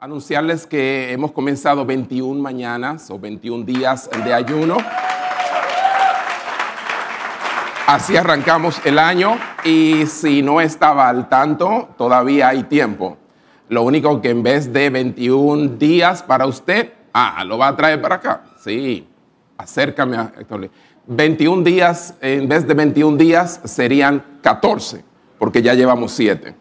anunciarles que hemos comenzado 21 mañanas o 21 días de ayuno. Así arrancamos el año y si no estaba al tanto, todavía hay tiempo. Lo único que en vez de 21 días para usted, ah, lo va a traer para acá. Sí, acércame a Héctor. 21 días, en vez de 21 días, serían 14, porque ya llevamos 7.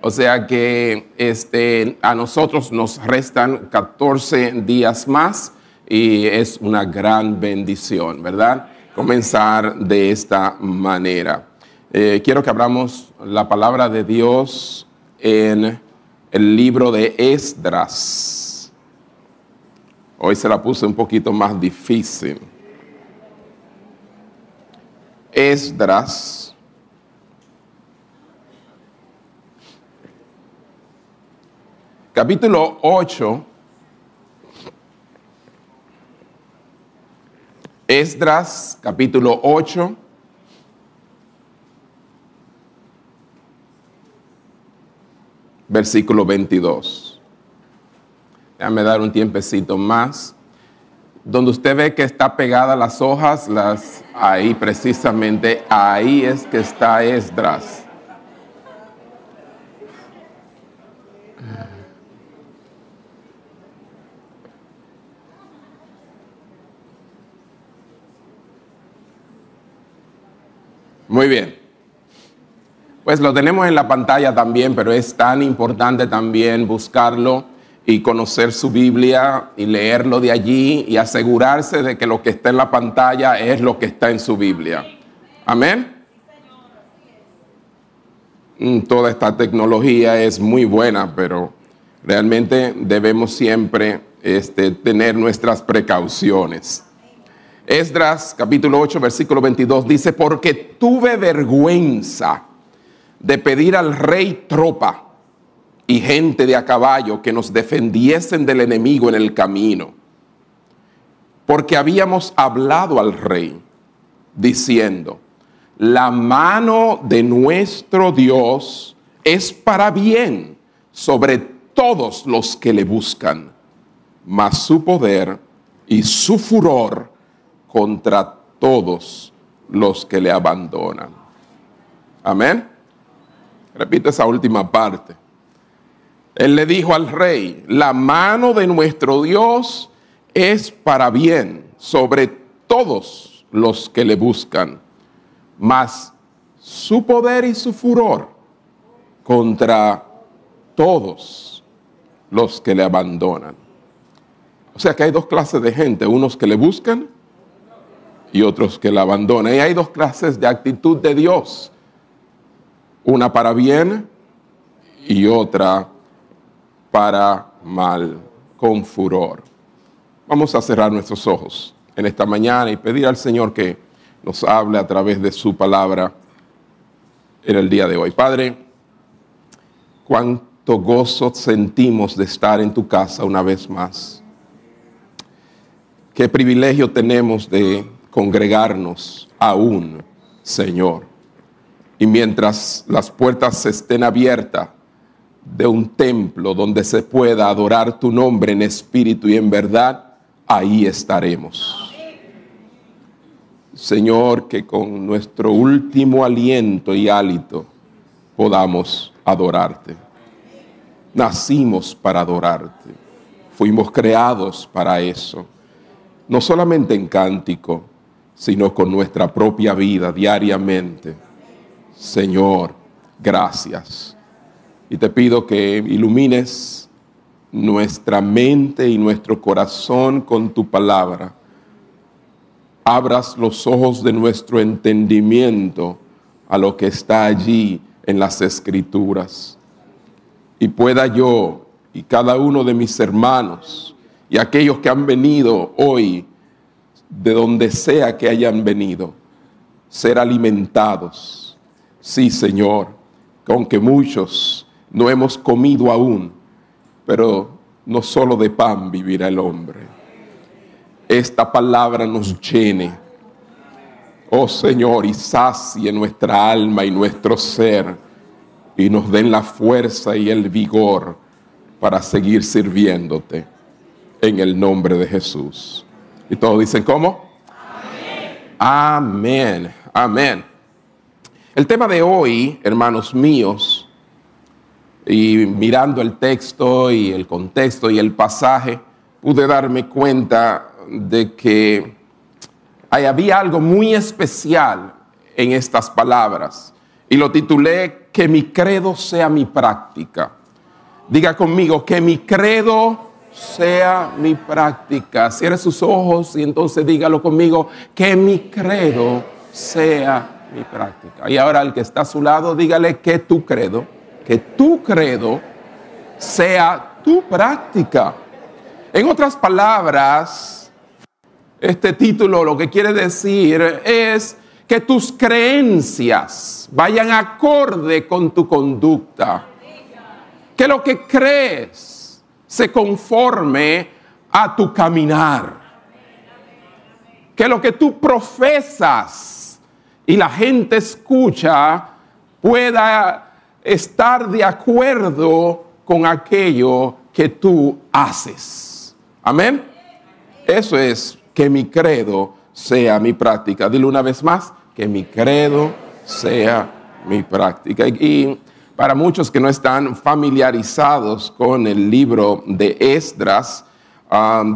O sea que este, a nosotros nos restan 14 días más y es una gran bendición, ¿verdad? Comenzar de esta manera. Eh, quiero que abramos la palabra de Dios en el libro de Esdras. Hoy se la puse un poquito más difícil. Esdras capítulo 8, Esdras, capítulo 8. Versículo 22. Déjame dar un tiempecito más. Donde usted ve que está pegada las hojas, las, ahí precisamente, ahí es que está Esdras. Muy bien. Pues lo tenemos en la pantalla también, pero es tan importante también buscarlo y conocer su Biblia y leerlo de allí y asegurarse de que lo que está en la pantalla es lo que está en su Biblia. Amén. Mm, toda esta tecnología es muy buena, pero realmente debemos siempre este, tener nuestras precauciones. Esdras capítulo 8 versículo 22 dice, porque tuve vergüenza de pedir al rey tropa y gente de a caballo que nos defendiesen del enemigo en el camino, porque habíamos hablado al rey diciendo, la mano de nuestro Dios es para bien sobre todos los que le buscan, mas su poder y su furor contra todos los que le abandonan. Amén. Repite esa última parte. Él le dijo al rey, la mano de nuestro Dios es para bien sobre todos los que le buscan, mas su poder y su furor contra todos los que le abandonan. O sea que hay dos clases de gente, unos que le buscan y otros que la abandonan. Y hay dos clases de actitud de Dios, una para bien y otra para mal, con furor. Vamos a cerrar nuestros ojos en esta mañana y pedir al Señor que nos hable a través de su palabra en el día de hoy. Padre, cuánto gozo sentimos de estar en tu casa una vez más. Qué privilegio tenemos de congregarnos aún, Señor. Y mientras las puertas estén abiertas de un templo donde se pueda adorar tu nombre en espíritu y en verdad, ahí estaremos. Señor, que con nuestro último aliento y hálito podamos adorarte. Nacimos para adorarte. Fuimos creados para eso. No solamente en cántico, sino con nuestra propia vida diariamente. Señor, gracias. Y te pido que ilumines nuestra mente y nuestro corazón con tu palabra. Abras los ojos de nuestro entendimiento a lo que está allí en las escrituras. Y pueda yo y cada uno de mis hermanos y aquellos que han venido hoy de donde sea que hayan venido, ser alimentados. Sí, Señor, aunque muchos no hemos comido aún, pero no solo de pan vivirá el hombre. Esta palabra nos llene, oh Señor, y sacie nuestra alma y nuestro ser, y nos den la fuerza y el vigor para seguir sirviéndote en el nombre de Jesús. Y todos dicen, ¿cómo? Amén. Amén. El tema de hoy, hermanos míos, y mirando el texto y el contexto y el pasaje, pude darme cuenta de que había algo muy especial en estas palabras. Y lo titulé Que mi credo sea mi práctica. Diga conmigo, que mi credo sea mi práctica. Cierre sus ojos y entonces dígalo conmigo, que mi credo sea mi práctica. Y ahora al que está a su lado, dígale que tu credo, que tu credo sea tu práctica. En otras palabras, este título lo que quiere decir es que tus creencias vayan acorde con tu conducta. Que lo que crees se conforme a tu caminar. Que lo que tú profesas y la gente escucha pueda estar de acuerdo con aquello que tú haces. Amén. Eso es que mi credo sea mi práctica. Dile una vez más, que mi credo sea mi práctica. Y para muchos que no están familiarizados con el libro de Esdras,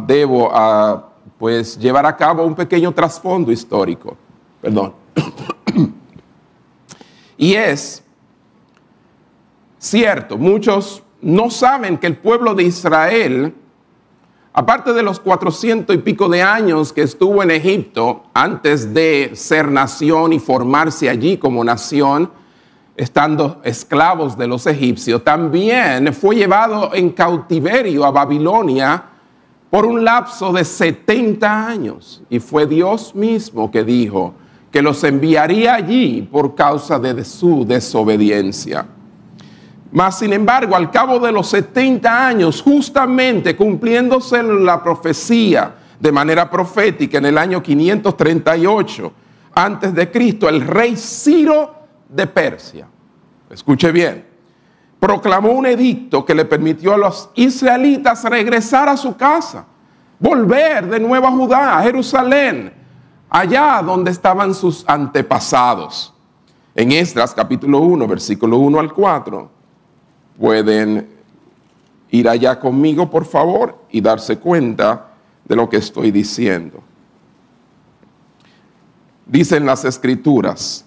debo ah, pues llevar a cabo un pequeño trasfondo histórico. Perdón. y es cierto, muchos no saben que el pueblo de Israel Aparte de los cuatrocientos y pico de años que estuvo en Egipto antes de ser nación y formarse allí como nación, estando esclavos de los egipcios, también fue llevado en cautiverio a Babilonia por un lapso de 70 años. Y fue Dios mismo que dijo que los enviaría allí por causa de su desobediencia. Mas, sin embargo, al cabo de los 70 años, justamente cumpliéndose la profecía de manera profética en el año 538 antes de Cristo, el rey Ciro de Persia, escuche bien, proclamó un edicto que le permitió a los israelitas regresar a su casa, volver de nuevo a Judá, a Jerusalén, allá donde estaban sus antepasados. En Esdras capítulo 1, versículo 1 al 4 pueden ir allá conmigo, por favor, y darse cuenta de lo que estoy diciendo. Dicen las escrituras,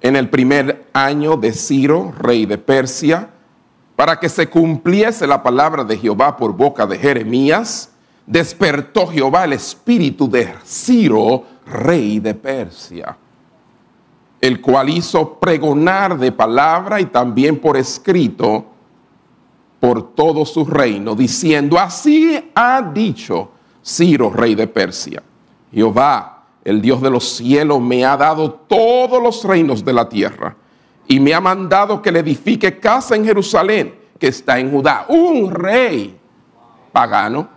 en el primer año de Ciro, rey de Persia, para que se cumpliese la palabra de Jehová por boca de Jeremías, despertó Jehová el espíritu de Ciro, rey de Persia, el cual hizo pregonar de palabra y también por escrito por todo su reino, diciendo, así ha dicho Ciro, rey de Persia, Jehová, el Dios de los cielos, me ha dado todos los reinos de la tierra y me ha mandado que le edifique casa en Jerusalén, que está en Judá, un rey pagano,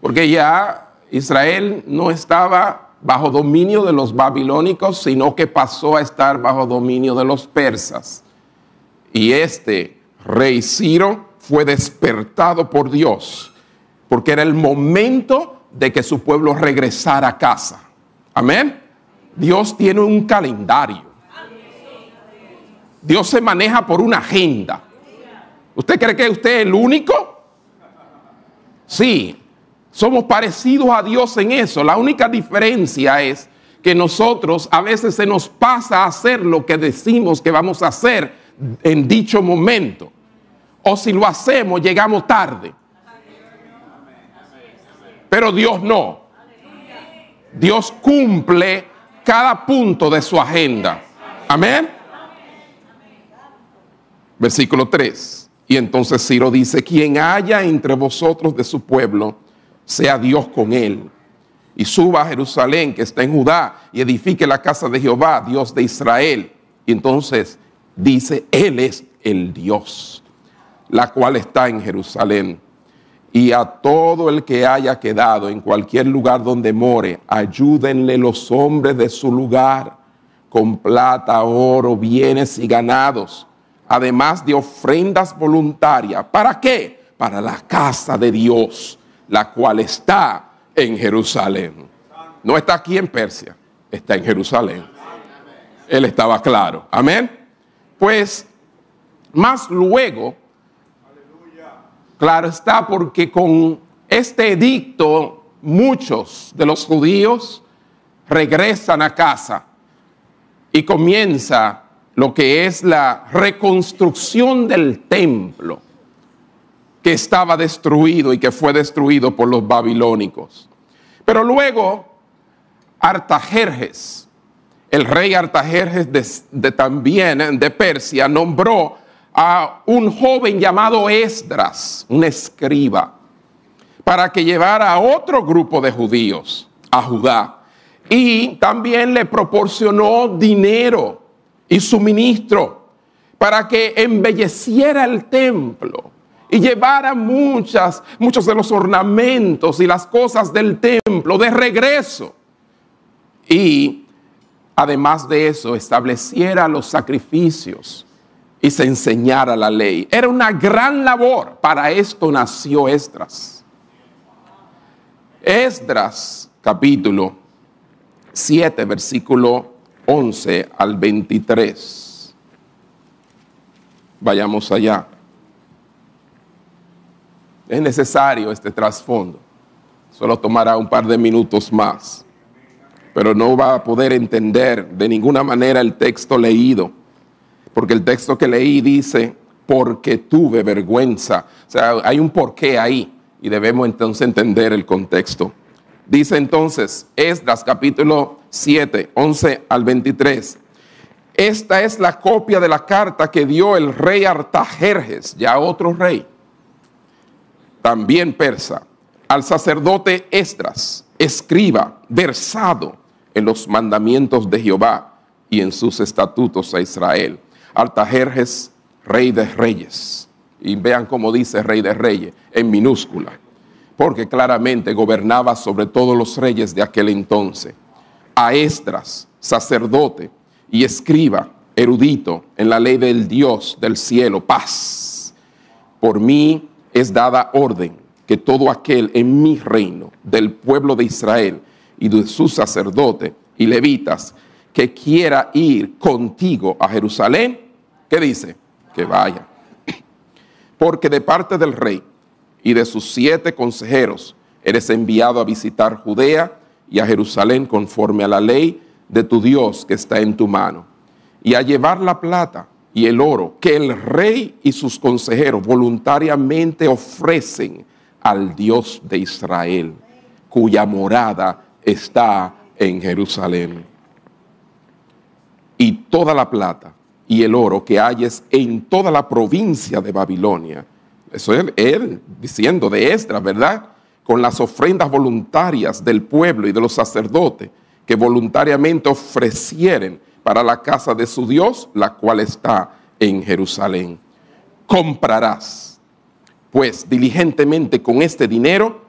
porque ya Israel no estaba bajo dominio de los babilónicos, sino que pasó a estar bajo dominio de los persas. Y este rey Ciro fue despertado por Dios, porque era el momento de que su pueblo regresara a casa. Amén. Dios tiene un calendario. Dios se maneja por una agenda. ¿Usted cree que usted es el único? Sí, somos parecidos a Dios en eso. La única diferencia es que nosotros a veces se nos pasa a hacer lo que decimos que vamos a hacer en dicho momento. O si lo hacemos, llegamos tarde. Pero Dios no. Dios cumple cada punto de su agenda. Amén. Versículo 3. Y entonces Ciro dice, quien haya entre vosotros de su pueblo, sea Dios con él. Y suba a Jerusalén, que está en Judá, y edifique la casa de Jehová, Dios de Israel. Y entonces dice, Él es el Dios, la cual está en Jerusalén. Y a todo el que haya quedado en cualquier lugar donde more, ayúdenle los hombres de su lugar con plata, oro, bienes y ganados, además de ofrendas voluntarias. ¿Para qué? Para la casa de Dios, la cual está en Jerusalén. No está aquí en Persia, está en Jerusalén. Él estaba claro. Amén. Pues más luego, claro está porque con este edicto muchos de los judíos regresan a casa y comienza lo que es la reconstrucción del templo que estaba destruido y que fue destruido por los babilónicos. Pero luego Artajerjes, el rey Artajerjes de, también de Persia, nombró a un joven llamado Esdras, un escriba, para que llevara a otro grupo de judíos a Judá. Y también le proporcionó dinero y suministro para que embelleciera el templo y llevara muchas, muchos de los ornamentos y las cosas del templo de regreso. Y además de eso, estableciera los sacrificios y se enseñara la ley. Era una gran labor. Para esto nació Esdras. Esdras, capítulo 7, versículo 11 al 23. Vayamos allá. Es necesario este trasfondo. Solo tomará un par de minutos más. Pero no va a poder entender de ninguna manera el texto leído. Porque el texto que leí dice, porque tuve vergüenza. O sea, hay un porqué ahí y debemos entonces entender el contexto. Dice entonces Esdras capítulo 7, 11 al 23. Esta es la copia de la carta que dio el rey Artajerjes, ya otro rey, también persa, al sacerdote Esdras, escriba, versado en los mandamientos de Jehová y en sus estatutos a Israel. Artajerjes, rey de reyes. Y vean cómo dice rey de reyes, en minúscula, porque claramente gobernaba sobre todos los reyes de aquel entonces. A Esdras, sacerdote y escriba, erudito en la ley del Dios del cielo, paz. Por mí es dada orden que todo aquel en mi reino, del pueblo de Israel y de sus sacerdotes y levitas, que quiera ir contigo a Jerusalén, ¿qué dice? Que vaya. Porque de parte del rey y de sus siete consejeros eres enviado a visitar Judea y a Jerusalén conforme a la ley de tu Dios que está en tu mano, y a llevar la plata y el oro que el rey y sus consejeros voluntariamente ofrecen al Dios de Israel, cuya morada está en Jerusalén. Y toda la plata y el oro que hayes en toda la provincia de Babilonia. Eso es él, diciendo de Esdras, ¿verdad? Con las ofrendas voluntarias del pueblo y de los sacerdotes que voluntariamente ofrecieren para la casa de su Dios, la cual está en Jerusalén. Comprarás, pues, diligentemente con este dinero,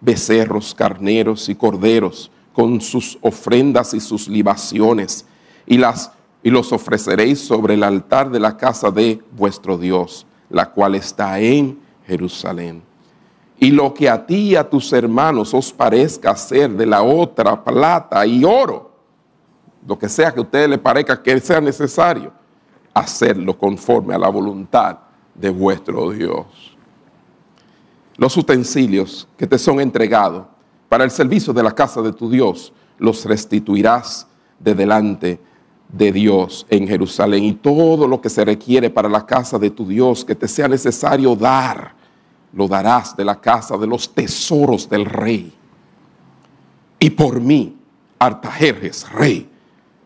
becerros, carneros y corderos, con sus ofrendas y sus libaciones, y, las, y los ofreceréis sobre el altar de la casa de vuestro Dios, la cual está en Jerusalén. Y lo que a ti y a tus hermanos os parezca ser de la otra plata y oro, lo que sea que a ustedes les parezca que sea necesario, hacerlo conforme a la voluntad de vuestro Dios. Los utensilios que te son entregados para el servicio de la casa de tu Dios, los restituirás de delante de Dios en Jerusalén. Y todo lo que se requiere para la casa de tu Dios que te sea necesario dar, lo darás de la casa de los tesoros del rey. Y por mí, Artajerjes, rey,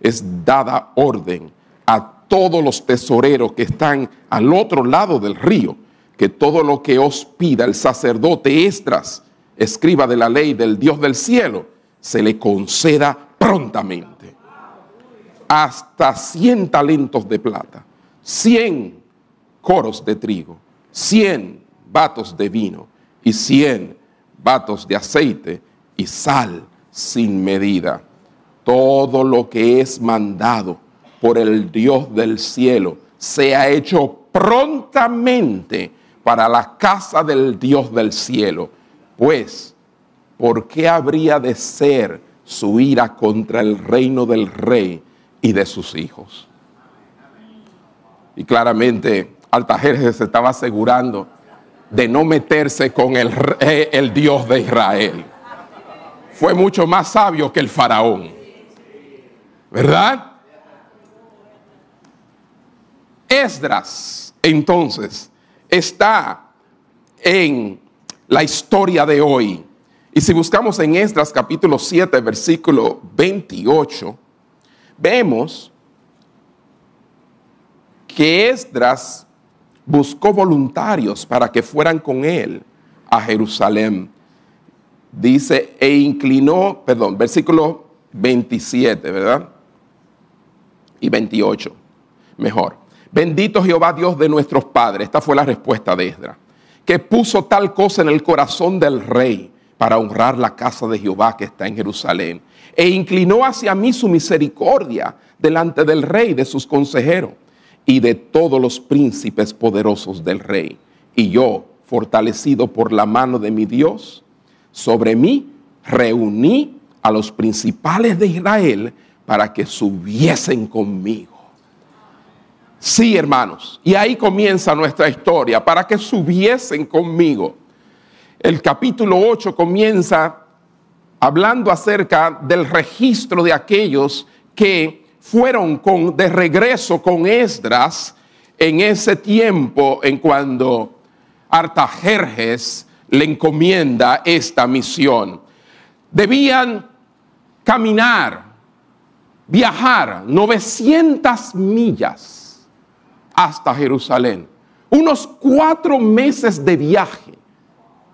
es dada orden a todos los tesoreros que están al otro lado del río, que todo lo que os pida el sacerdote Estras, escriba de la ley del Dios del cielo, se le conceda prontamente. Hasta 100 talentos de plata, 100 coros de trigo, 100 vatos de vino y 100 vatos de aceite y sal sin medida todo lo que es mandado por el Dios del cielo sea hecho prontamente para la casa del Dios del cielo. Pues, ¿por qué habría de ser su ira contra el reino del rey y de sus hijos? Y claramente Altajerjes se estaba asegurando de no meterse con el, el Dios de Israel. Fue mucho más sabio que el faraón. ¿Verdad? Esdras, entonces, está en la historia de hoy. Y si buscamos en Esdras capítulo 7, versículo 28, vemos que Esdras buscó voluntarios para que fueran con él a Jerusalén. Dice, e inclinó, perdón, versículo 27, ¿verdad? Y 28, mejor. Bendito Jehová Dios de nuestros padres. Esta fue la respuesta de Esdras que puso tal cosa en el corazón del rey para honrar la casa de Jehová que está en Jerusalén. E inclinó hacia mí su misericordia delante del rey, de sus consejeros y de todos los príncipes poderosos del rey. Y yo, fortalecido por la mano de mi Dios, sobre mí reuní a los principales de Israel para que subiesen conmigo Sí, hermanos. Y ahí comienza nuestra historia, para que subiesen conmigo. El capítulo 8 comienza hablando acerca del registro de aquellos que fueron de regreso con Esdras en ese tiempo en cuando Artajerjes le encomienda esta misión. Debían caminar, viajar 900 millas hasta Jerusalén. Unos cuatro meses de viaje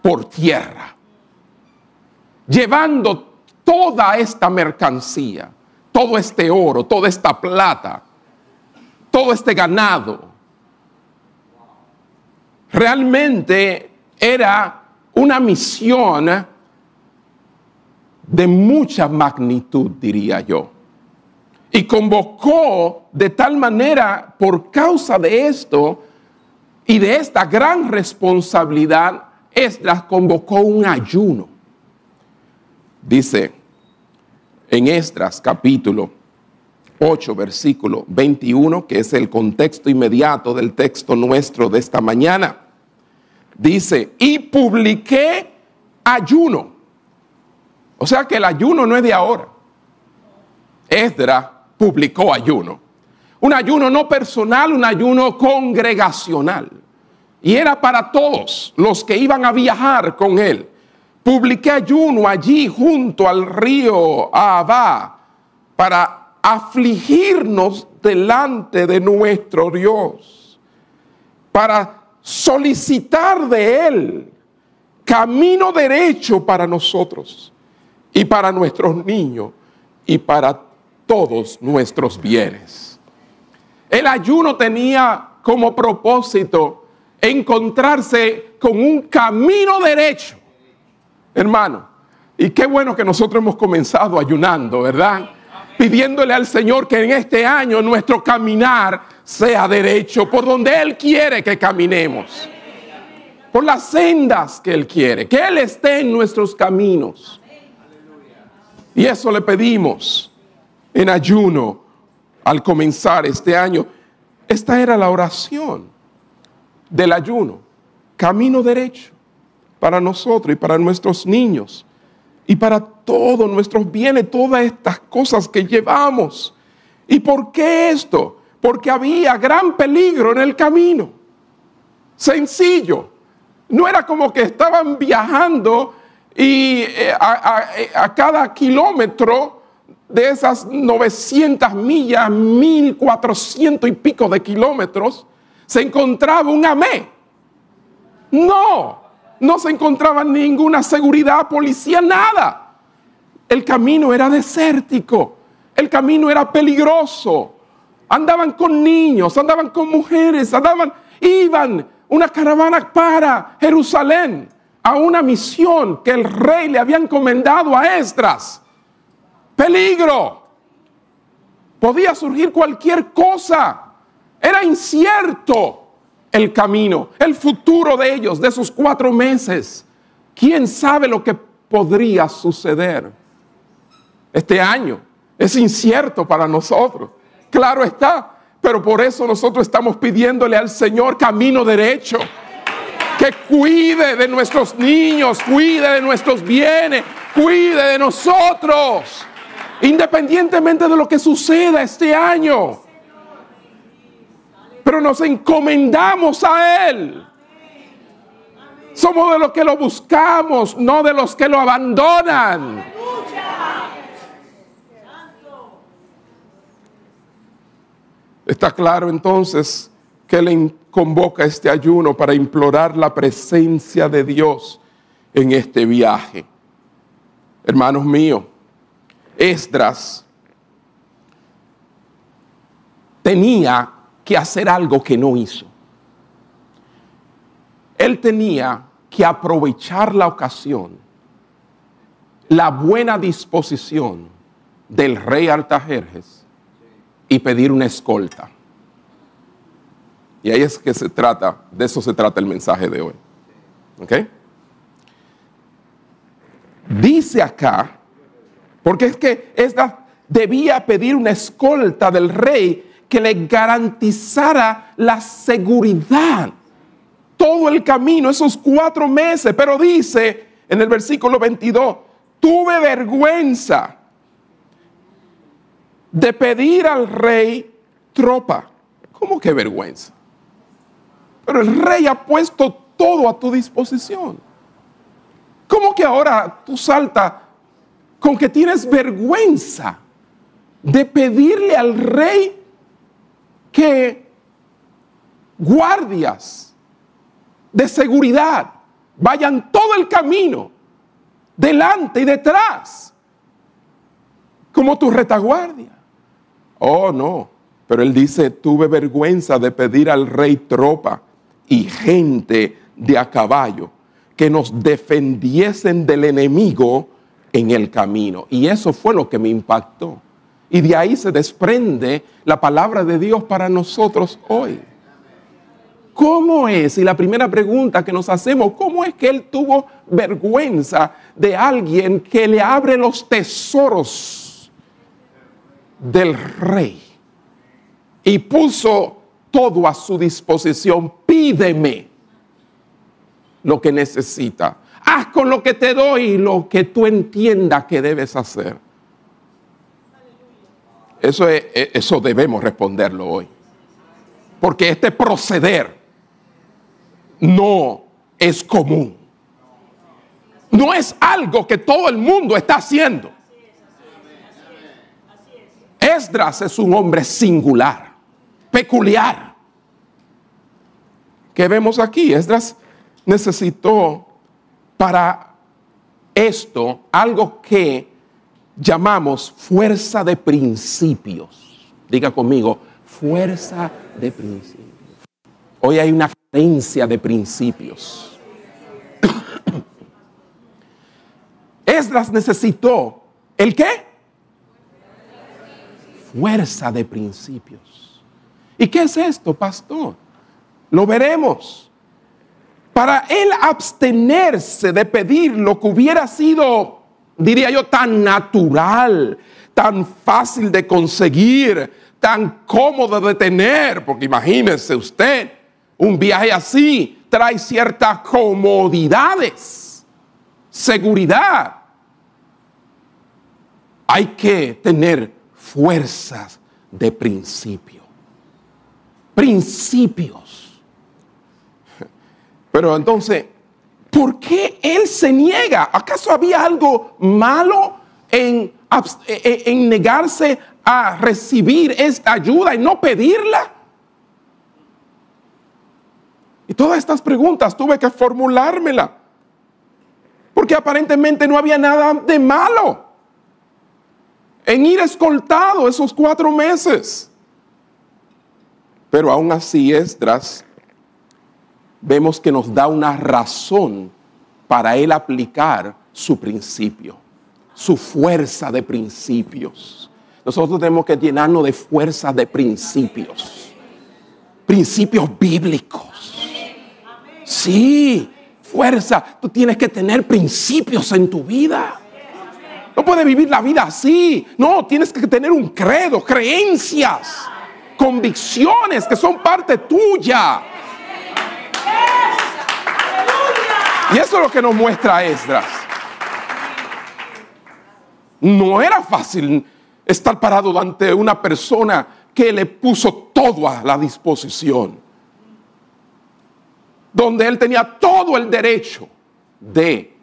por tierra, llevando toda esta mercancía, todo este oro, toda esta plata, todo este ganado. Realmente era una misión de mucha magnitud, diría yo y convocó de tal manera, por causa de esto y de esta gran responsabilidad, Esdras convocó un ayuno. Dice en Esdras capítulo 8, versículo 21, que es el contexto inmediato del texto nuestro de esta mañana. Dice, y publiqué ayuno. O sea que el ayuno no es de ahora. Esdras publicó ayuno. Un ayuno no personal, un ayuno congregacional. Y era para todos los que iban a viajar con él. Publiqué ayuno allí junto al río Abba para afligirnos delante de nuestro Dios, para solicitar de Él camino derecho para nosotros y para nuestros niños y para todos nuestros bienes. El ayuno tenía como propósito encontrarse con un camino derecho, hermano. Y qué bueno que nosotros hemos comenzado ayunando, ¿verdad? Pidiéndole al Señor que en este año nuestro caminar sea derecho, por donde Él quiere que caminemos, por las sendas que Él quiere, que Él esté en nuestros caminos. Y eso le pedimos en ayuno al comenzar este año. Esta era la oración del ayuno, camino derecho para nosotros y para nuestros niños y para todos nuestros bienes, todas estas cosas que llevamos. ¿Y por qué esto? Porque había gran peligro en el camino. Sencillo. No era como que estaban viajando y eh, a, a cada kilómetro de esas 900 millas, 1400 y pico de kilómetros, se encontraba un amé. No, no se encontraba ninguna seguridad, policía, nada. El camino era desértico, el camino era peligroso. Andaban con niños, andaban con mujeres, andaban, iban una caravana para Jerusalén a una misión que el rey le había encomendado a Esdras peligro. Podía surgir cualquier cosa Era incierto el camino, el futuro de ellos, de esos cuatro meses. ¿Quién sabe lo que podría suceder este año? Es incierto para nosotros. Claro está, pero por eso nosotros estamos pidiéndole al Señor camino derecho. Que cuide de nuestros niños, cuide de nuestros bienes, cuide de nosotros, independientemente de lo que suceda este año. Pero nos encomendamos a Él. Somos de los que lo buscamos, no de los que lo abandonan. Está claro entonces que le convoca este ayuno para implorar la presencia de Dios en este viaje. Hermanos míos, Esdras tenía que hacer algo que no hizo. Él tenía que aprovechar la ocasión, la buena disposición del rey Artajerjes y pedir una escolta. Y ahí es que se trata, de eso se trata el mensaje de hoy. ¿Ok? Dice acá, porque es que esta debía pedir una escolta del rey que le garantizara la seguridad todo el camino, esos cuatro meses. Pero dice en el versículo 22, tuve vergüenza de pedir al rey tropa. ¿Cómo que vergüenza? Pero el rey ha puesto todo a tu disposición. ¿Cómo que ahora tú saltas con que tienes vergüenza de pedirle al rey que guardias de seguridad vayan todo el camino, delante y detrás, como tu retaguardia? Oh, no. Pero él dice, tuve vergüenza de pedir al rey tropa y gente de a caballo que nos defendiesen del enemigo en el camino. Y eso fue lo que me impactó. Y de ahí se desprende la palabra de Dios para nosotros hoy. ¿Cómo es? Y la primera pregunta que nos hacemos, ¿cómo es que él tuvo vergüenza de alguien que le abre los tesoros del rey? Y puso todo a su disposición. Pídeme lo que necesita. Haz con lo que te doy lo que tú entiendas que debes hacer. Eso, es, eso debemos responderlo hoy. Porque este proceder no es común. No es algo que todo el mundo está haciendo. Esdras es un hombre singular, peculiar. ¿Qué vemos aquí? Esdras necesitó para esto algo que llamamos fuerza de principios. Diga conmigo, fuerza de principios. Hoy hay una carencia de principios. Esdras necesitó el qué? Fuerza de principios. ¿Y qué es esto, pastor? Lo veremos. Para él abstenerse de pedir lo que hubiera sido, diría yo, tan natural, tan fácil de conseguir, tan cómodo de tener, porque imagínese usted, un viaje así trae ciertas comodidades, seguridad. Hay que tener fuerzas de principio. Principios pero entonces, ¿por qué él se niega? ¿Acaso había algo malo en, en, negarse a recibir esta ayuda y no pedirla? Y todas estas preguntas tuve que formulármela. Porque aparentemente no había nada de malo en ir escoltado esos cuatro meses. Pero aún así Esdras vemos que nos da una razón para él aplicar su principio, su fuerza de principios. Nosotros tenemos que llenarnos de fuerza de principios. principios bíblicos. Sí, fuerza. Tú tienes que tener principios en tu vida. No puedes vivir la vida así. No, tienes que tener un credo, creencias, convicciones que son parte tuya. Y eso es lo que nos muestra Esdras. No era fácil estar parado ante una persona que le puso todo a la disposición. Donde él tenía todo el derecho de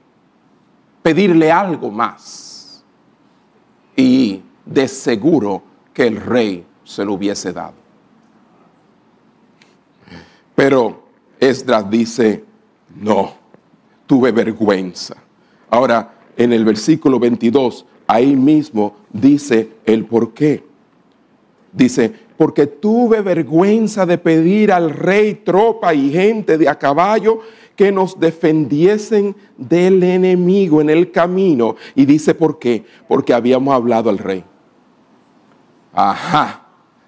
pedirle algo más. Y de seguro que el rey se lo hubiese dado. Pero Esdras dice, no, tuve vergüenza. Ahora, en el versículo 22, ahí mismo dice el por qué. Dice, porque tuve vergüenza de pedir al rey tropa y gente de a caballo que nos defendiesen del enemigo en el camino. Y dice, ¿por qué? Porque habíamos hablado al rey. Ajá,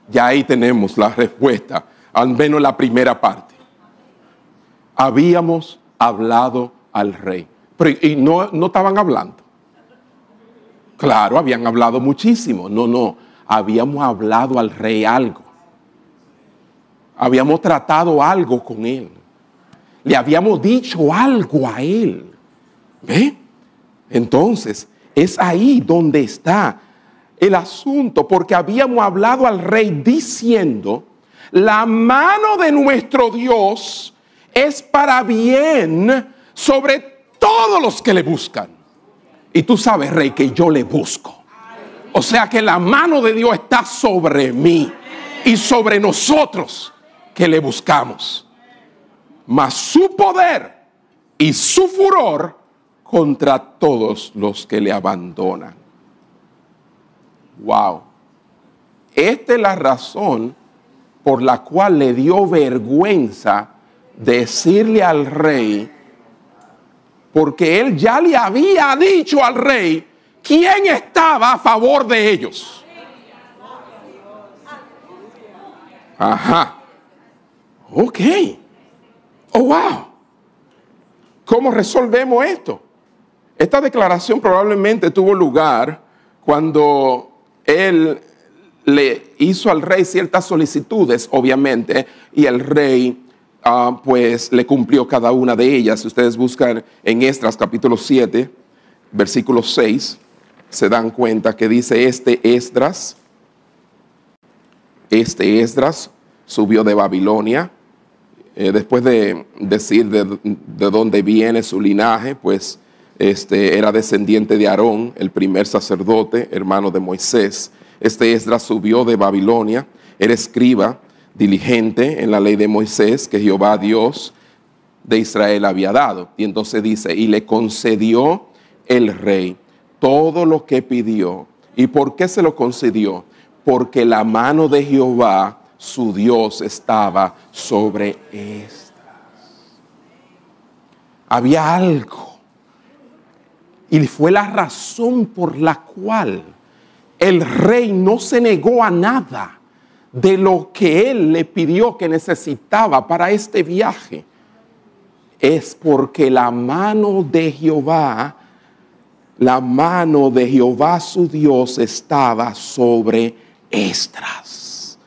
ya ahí tenemos la respuesta, al menos la primera parte. Habíamos hablado al rey. Pero, y no, no estaban hablando. Claro, habían hablado muchísimo. No, no, habíamos hablado al rey algo. Habíamos tratado algo con él. Le habíamos dicho algo a él. ¿Ve? Entonces, es ahí donde está el asunto, porque habíamos hablado al rey diciendo, la mano de nuestro Dios es para bien sobre todos los que le buscan. Y tú sabes, rey, que yo le busco. O sea que la mano de Dios está sobre mí y sobre nosotros que le buscamos. Mas su poder y su furor contra todos los que le abandonan. Wow. Esta es la razón por la cual le dio vergüenza decirle al rey porque él ya le había dicho al rey quién estaba a favor de ellos. Ajá. Ok. Oh, wow. ¿Cómo resolvemos esto? Esta declaración probablemente tuvo lugar cuando él le hizo al rey ciertas solicitudes, obviamente, y el rey Ah, pues le cumplió cada una de ellas. Si ustedes buscan en Estras capítulo 7, versículo 6, se dan cuenta que dice este Esdras, este Esdras subió de Babilonia. Eh, después de decir de, dónde viene su linaje, pues este, era descendiente de Aarón, el primer sacerdote, hermano de Moisés. Este Esdras subió de Babilonia, era escriba diligente en la ley de Moisés que Jehová Dios de Israel había dado. Y entonces dice, y le concedió el rey todo lo que pidió. ¿Y por qué se lo concedió? Porque la mano de Jehová, su Dios, estaba sobre estas. Había algo. Y fue la razón por la cual el rey no se negó a nada de lo que él le pidió que necesitaba para este viaje, es porque la mano de Jehová, la mano de Jehová su Dios estaba sobre Estras.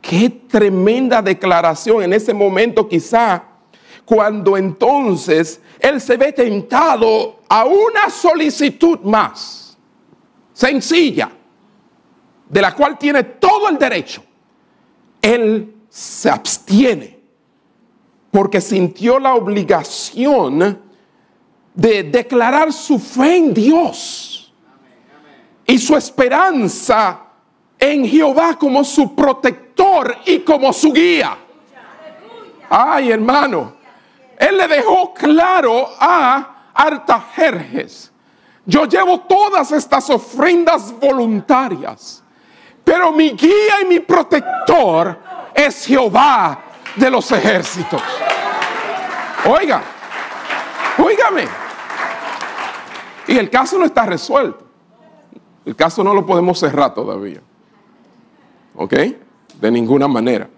Qué tremenda declaración en ese momento quizá, cuando entonces él se ve tentado a una solicitud más, sencilla, de la cual tiene todo el derecho él se abstiene porque sintió la obligación de declarar su fe en Dios y su esperanza en Jehová como su protector y como su guía. Ay, hermano, él le dejó claro a Artajerjes, yo llevo todas estas ofrendas voluntarias pero mi guía y mi protector es Jehová de los ejércitos. Oiga, oígame. Y el caso no está resuelto. El caso no lo podemos cerrar todavía. ¿Ok? De ninguna manera.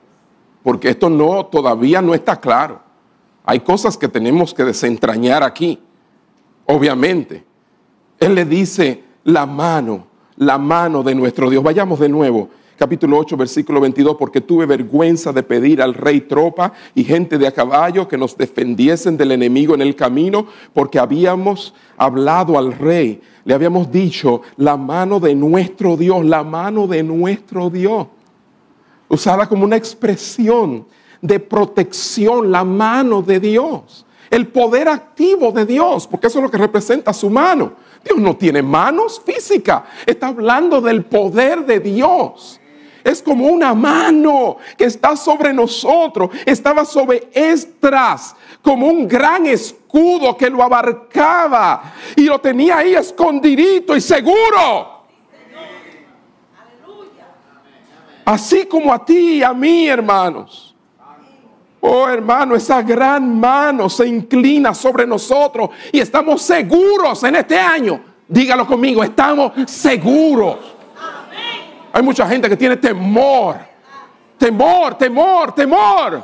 porque esto no todavía no está claro. Hay cosas que tenemos que desentrañar aquí, obviamente. Él le dice la mano, la mano de nuestro Dios. Vayamos de nuevo capítulo 8, versículo 22, porque tuve vergüenza de pedir al rey tropa y gente de a caballo que nos defendiesen del enemigo en el camino, porque habíamos hablado al rey, le habíamos dicho, la mano de nuestro Dios, la mano de nuestro Dios, usada como una expresión de protección, la mano de Dios, el poder activo de Dios, porque eso es lo que representa su mano. Dios no tiene manos físicas, está hablando del poder de Dios es como una mano que está sobre nosotros. Estaba sobre Estras, como un gran escudo que lo abarcaba y lo tenía ahí escondidito y seguro. Así como a ti y a mí, hermanos. Oh hermano, esa gran mano se inclina sobre nosotros y estamos seguros en este año. Dígalo conmigo, estamos seguros hay mucha gente que tiene temor, temor, temor, temor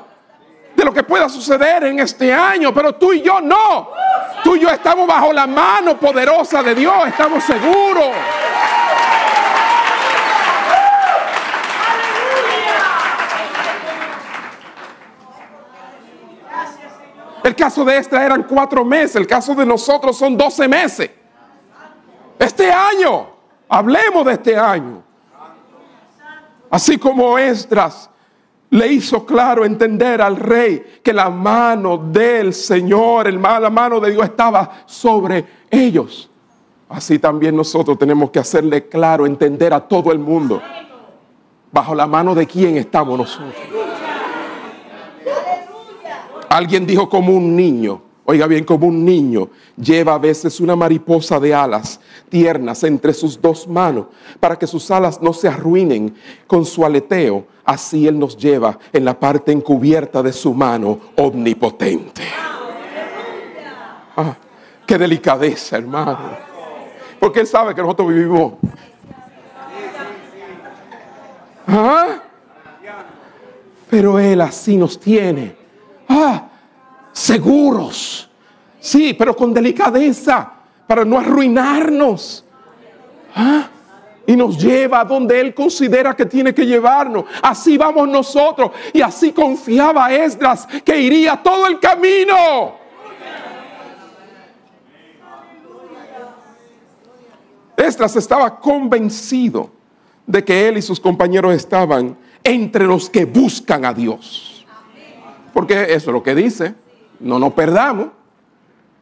de lo que pueda suceder en este año, pero tú y yo no. Tú y yo estamos bajo la mano poderosa de Dios, estamos seguros. El caso de esta eran cuatro meses, el caso de nosotros son doce meses. Este año, hablemos de este año. Así como Esdras le hizo claro entender al rey que la mano del Señor, la mano de Dios estaba sobre ellos. Así también nosotros tenemos que hacerle claro, entender a todo el mundo, bajo la mano de quién estamos nosotros. Alguien dijo como un niño, oiga bien, como un niño lleva a veces una mariposa de alas tiernas entre sus dos manos para que sus alas no se arruinen con su aleteo. Así Él nos lleva en la parte encubierta de su mano omnipotente. Ah, qué delicadeza, hermano. Porque Él sabe que nosotros vivimos. ¿Ah? Pero Él así nos tiene. Ah, seguros. Sí, pero con delicadeza para no arruinarnos. ¿Ah? Y nos lleva a donde Él considera que tiene que llevarnos. Así vamos nosotros. Y así confiaba Esdras que iría todo el camino. Esdras estaba convencido de que él y sus compañeros estaban entre los que buscan a Dios. Porque eso es lo que dice. No nos perdamos.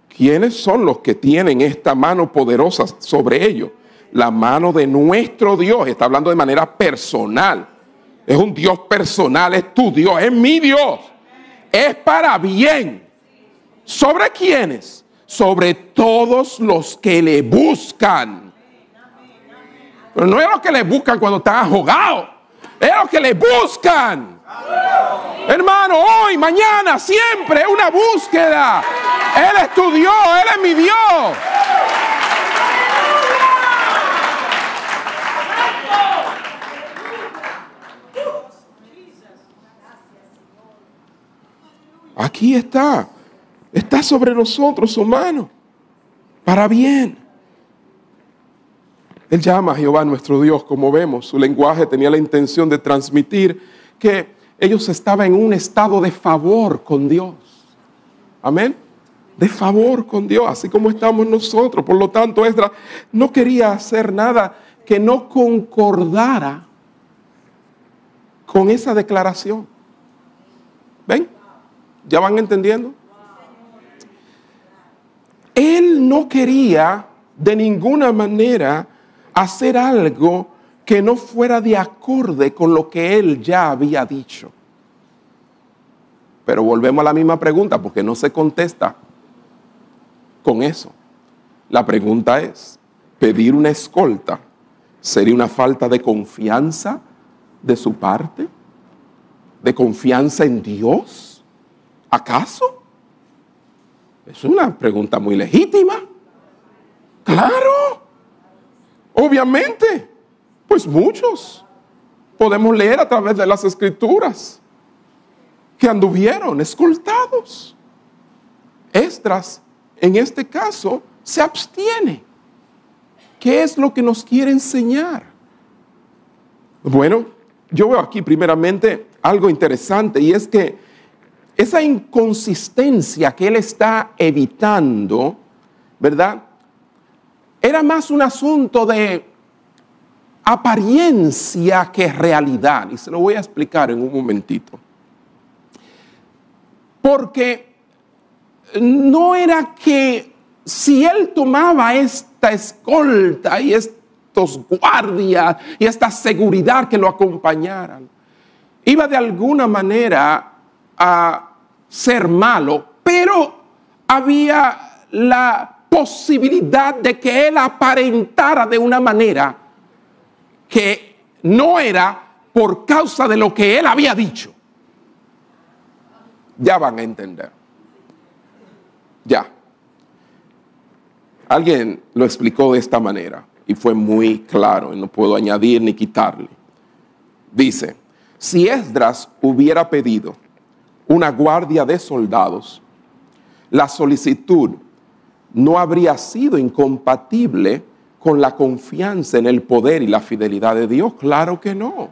¿Quiénes son los que tienen esta mano poderosa sobre ellos? La mano de nuestro Dios. Está hablando de manera personal. Es un Dios personal, es tu Dios, es mi Dios. Es para bien. ¿Sobre quiénes? Sobre todos los que le buscan. Pero no es los que le buscan cuando están ahogados. Es los que le buscan. Hermano, hoy, mañana, siempre una búsqueda. Él es tu Dios, Él es mi Dios. Aquí está. Está sobre nosotros su mano. Para bien. Él llama a Jehová nuestro Dios, como vemos. Su lenguaje tenía la intención de transmitir que ellos estaban en un estado de favor con Dios. Amén. De favor con Dios, así como estamos nosotros. Por lo tanto, Esdras no quería hacer nada que no concordara con esa declaración. ¿Ven? ¿Ya van entendiendo? Él no quería de ninguna manera hacer algo que no fuera de acorde con lo que él ya había dicho. Pero volvemos a la misma pregunta porque no se contesta con eso. La pregunta es, ¿pedir una escolta sería una falta de confianza de su parte? ¿De confianza en Dios? ¿Acaso? Es una pregunta muy legítima. Claro, obviamente. Pues muchos podemos leer a través de las escrituras que anduvieron escoltados. Esdras, en este caso, se abstiene. ¿Qué es lo que nos quiere enseñar? Bueno, yo veo aquí primeramente algo interesante y es que esa inconsistencia que él está evitando, ¿verdad? Era más un asunto de apariencia que realidad. Y se lo voy a explicar en un momentito. Porque no era que si él tomaba esta escolta y estos guardias y esta seguridad que lo acompañaran, iba de alguna manera a ser malo, pero había la posibilidad de que él aparentara de una manera que no era por causa de lo que él había dicho. Ya van a entender. Ya. Alguien lo explicó de esta manera y fue muy claro y no puedo añadir ni quitarle. Dice, si Esdras hubiera pedido una guardia de soldados, la solicitud no habría sido incompatible con la confianza en el poder y la fidelidad de Dios. Claro que no.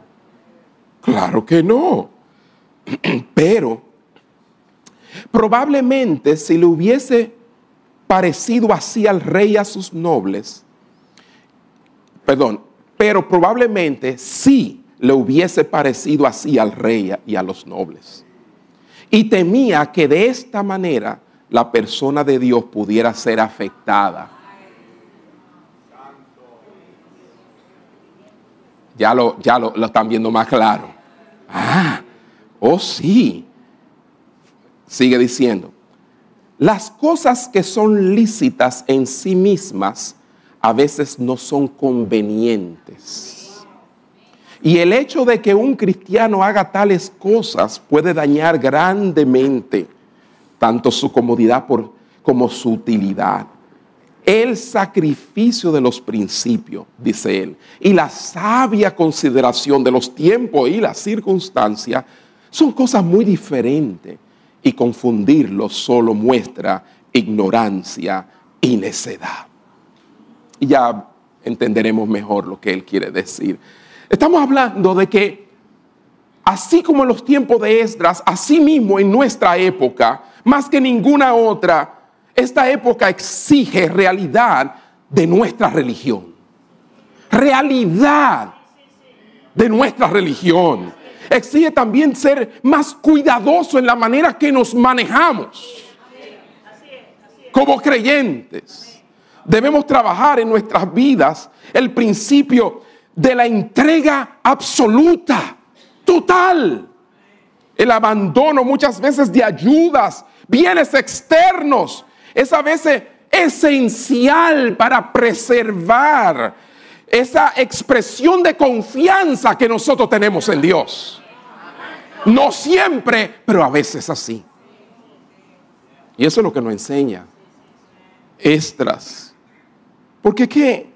Claro que no. Pero probablemente si le hubiese parecido así al rey y a sus nobles, perdón, pero probablemente sí le hubiese parecido así al rey y a los nobles. Y temía que de esta manera la persona de Dios pudiera ser afectada. Ya lo, ya lo, están viendo más claro. Ah, oh sí. Sigue diciendo, las cosas que son lícitas en sí mismas a veces no son convenientes. Y el hecho de que un cristiano haga tales cosas puede dañar grandemente tanto su comodidad por, como su utilidad. El sacrificio de los principios, dice él, y la sabia consideración de los tiempos y las circunstancias son cosas muy diferentes y confundirlo solo muestra ignorancia y necedad. Y ya entenderemos mejor lo que él quiere decir. Estamos hablando de que así como en los tiempos de Esdras, así mismo en nuestra época, más que ninguna otra, esta época exige realidad de nuestra religión. Realidad de nuestra religión. Exige también ser más cuidadoso en la manera que nos manejamos como creyentes. Debemos trabajar en nuestras vidas el principio de la entrega absoluta, total. El abandono muchas veces de ayudas, bienes externos, es a veces esencial para preservar esa expresión de confianza que nosotros tenemos en Dios. No siempre, pero a veces así. Y eso es lo que nos enseña Estras. Porque qué?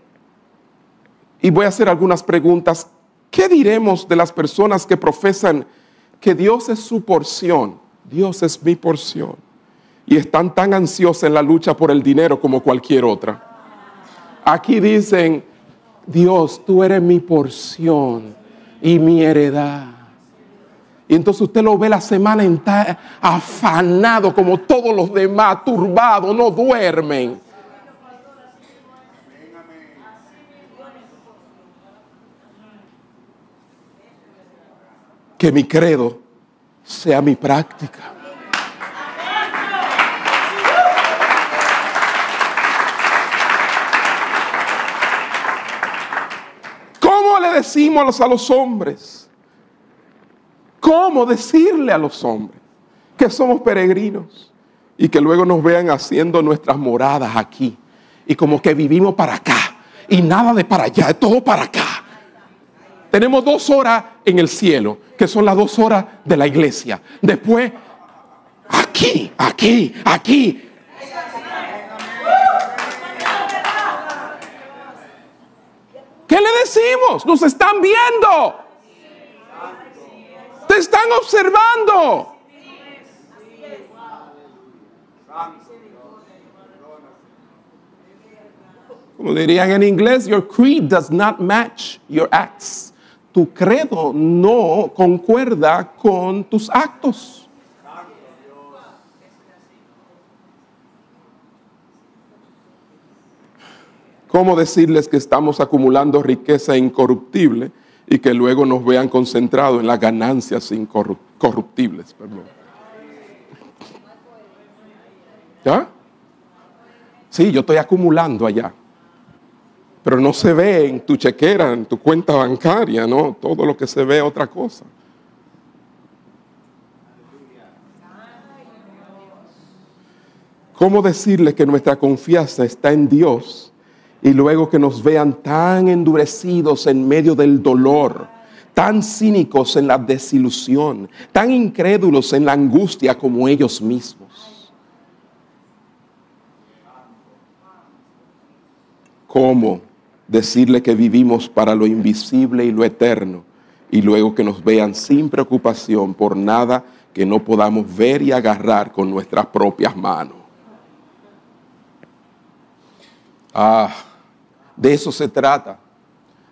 Y voy a hacer algunas preguntas. ¿Qué diremos de las personas que profesan que Dios es su porción? Dios es mi porción. Y están tan ansiosas en la lucha por el dinero como cualquier otra. Aquí dicen, Dios, tú eres mi porción y mi heredad. Y entonces usted lo ve la semana entera afanado como todos los demás, turbado, no duermen. Que mi credo sea mi práctica. ¿Cómo le decimos a los hombres? ¿Cómo decirle a los hombres que somos peregrinos y que luego nos vean haciendo nuestras moradas aquí y como que vivimos para acá y nada de para allá, es todo para acá? Tenemos dos horas en el cielo, que son las dos horas de la iglesia. Después, aquí, aquí, aquí. nos están viendo. Te están observando. Como dirían en inglés, your creed does not match your acts. Tu credo no concuerda con tus actos. ¿Cómo decirles que estamos acumulando riqueza incorruptible y que luego nos vean concentrados en las ganancias incorruptibles? ¿Ya? Sí, yo estoy acumulando allá. Pero no se ve en tu chequera, en tu cuenta bancaria, ¿no? Todo lo que se ve es otra cosa. ¿Cómo decirle que nuestra confianza está en Dios y luego que nos vean tan endurecidos en medio del dolor, tan cínicos en la desilusión, tan incrédulos en la angustia como ellos mismos? ¿Cómo decirle que vivimos para lo invisible y lo eterno y luego que nos vean sin preocupación por nada que no podamos ver y agarrar con nuestras propias manos? Ah, de eso se trata.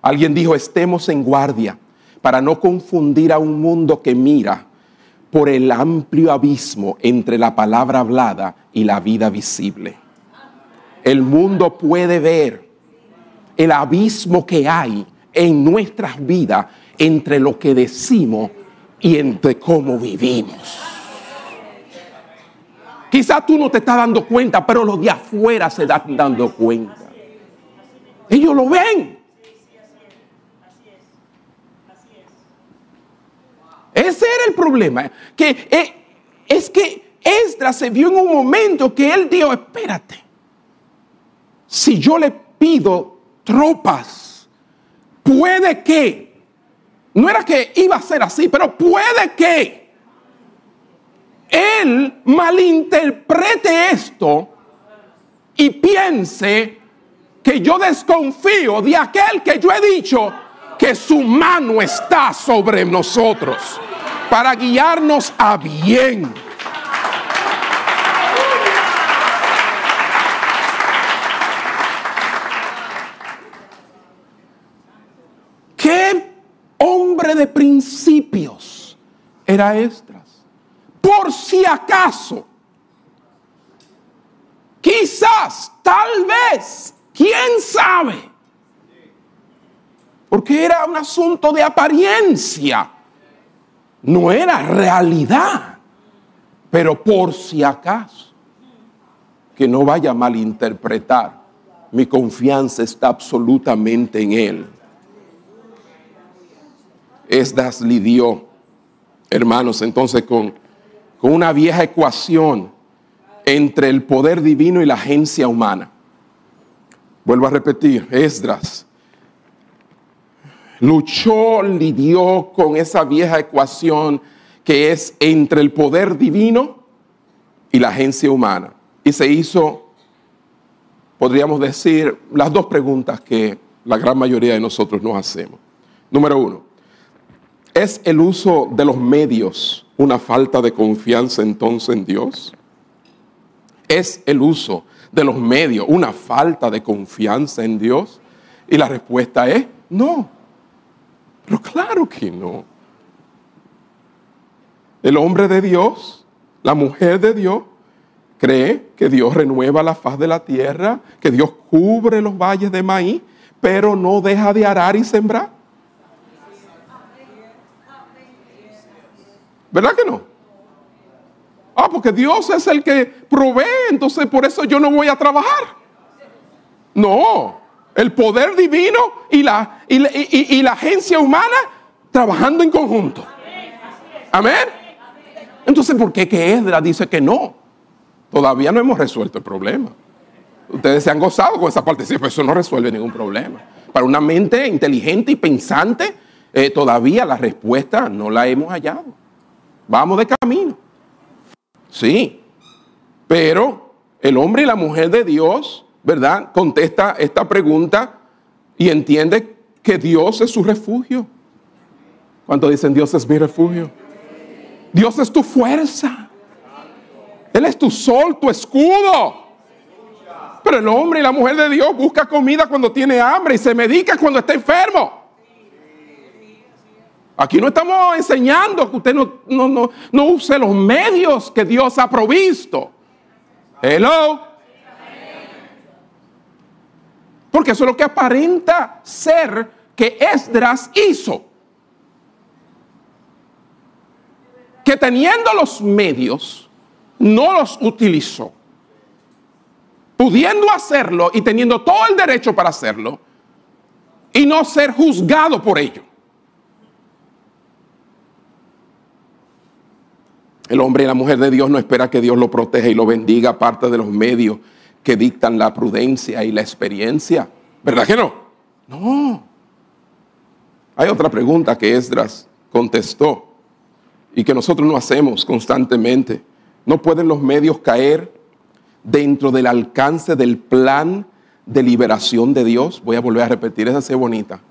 Alguien dijo, estemos en guardia para no confundir a un mundo que mira por el amplio abismo entre la palabra hablada y la vida visible. El mundo puede ver el abismo que hay en nuestras vidas entre lo que decimos y entre cómo vivimos. Quizás tú no te estás dando cuenta, pero los de afuera se están dando cuenta. Ellos lo ven. Ese era el problema. Que eh, es que Esdras se vio en un momento que él dijo, espérate, si yo le pido tropas, puede que, no era que iba a ser así, pero puede que él malinterprete esto y piense que yo desconfío de aquel que yo he dicho que su mano está sobre nosotros para guiarnos a bien. ¿Qué hombre de principios era este? por si acaso. Quizás, tal vez, quién sabe. Porque era un asunto de apariencia. No era realidad. Pero por si acaso, que no vaya a malinterpretar, mi confianza está absolutamente en Él. Esdras lidió, hermanos, entonces con con una vieja ecuación entre el poder divino y la agencia humana. Vuelvo a repetir, Esdras luchó, lidió con esa vieja ecuación que es entre el poder divino y la agencia humana. Y se hizo, podríamos decir, las dos preguntas que la gran mayoría de nosotros nos hacemos. Número uno, ¿es el uso de los medios una falta de confianza entonces en Dios? ¿Es el uso de los medios una falta de confianza en Dios? Y la respuesta es no. Pero claro que no. El hombre de Dios, la mujer de Dios, cree que Dios renueva la faz de la tierra, que Dios cubre los valles de maíz, pero no deja de arar y sembrar. ¿Verdad que no? Ah, porque Dios es el que provee, entonces por eso yo no voy a trabajar. No, el poder divino y la, agencia humana trabajando en conjunto. Amén. Entonces, ¿por qué que Esdras dice que no? Todavía no hemos resuelto el problema. Ustedes se han gozado con esa parte, sí, pero eso no resuelve ningún problema. Para una mente inteligente y pensante, eh, todavía la respuesta no la hemos hallado. Vamos de camino. Sí. Pero el hombre y la mujer de Dios, ¿verdad? Contesta esta pregunta y entiende que Dios es su refugio. ¿Cuánto dicen Dios es mi refugio? Dios es tu fuerza. Él es tu sol, tu escudo. Pero el hombre y la mujer de Dios busca comida cuando tiene hambre y se medica cuando está enfermo. Aquí no estamos enseñando que usted no, no, no, use los medios que Dios ha provisto. Hello. Porque eso es lo que aparenta ser que Esdras hizo. Que teniendo los medios, no los utilizó. Pudiendo hacerlo y teniendo todo el derecho para hacerlo y no ser juzgado por ello. El hombre y la mujer de Dios no espera que Dios lo proteja y lo bendiga aparte de los medios que dictan la prudencia y la experiencia. ¿Verdad que no? No. Hay otra pregunta que Esdras contestó y que nosotros no hacemos constantemente. ¿No pueden los medios caer dentro del alcance del plan de liberación de Dios? Voy a volver a repetir, esa es bonita.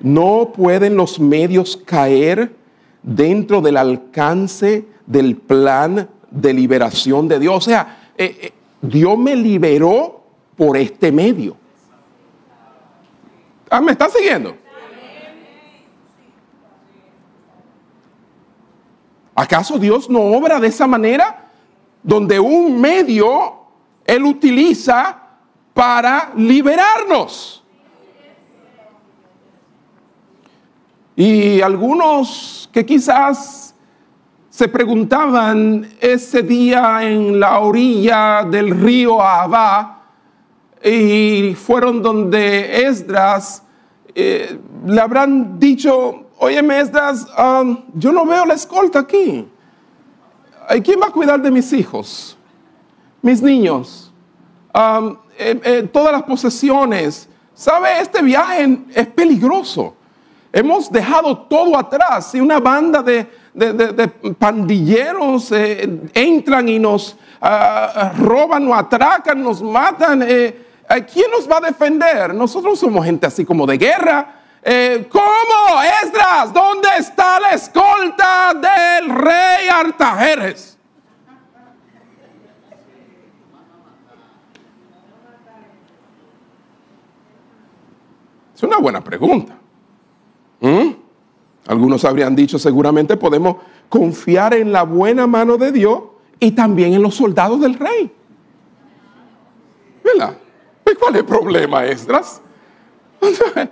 ¿No pueden los medios caer dentro del alcance del plan de liberación de Dios. O sea, eh, eh, Dios me liberó por este medio. Ah, ¿Me está siguiendo? ¿Acaso Dios no obra de esa manera? Donde un medio Él utiliza para liberarnos. Y algunos que quizás se preguntaban ese día en la orilla del río Abá y fueron donde Esdras eh, le habrán dicho, oye Esdras, um, yo no veo la escolta aquí. ¿Quién va a cuidar de mis hijos? Mis niños, um, eh, eh, todas las posesiones. ¿Sabe? Este viaje es peligroso. Hemos dejado todo atrás y una banda de, pandilleros eh, entran y nos uh, roban, nos atracan, nos matan. Eh, ¿Quién nos va a defender? Nosotros somos gente así como de guerra. Eh, ¿Cómo? Esdras, ¿dónde está la escolta del rey Artajeres? Es una buena pregunta. ¿Mm? Algunos habrían dicho, seguramente podemos confiar en la buena mano de Dios y también en los soldados del rey. ¿Verdad? ¿Cuál es el problema, Esdras?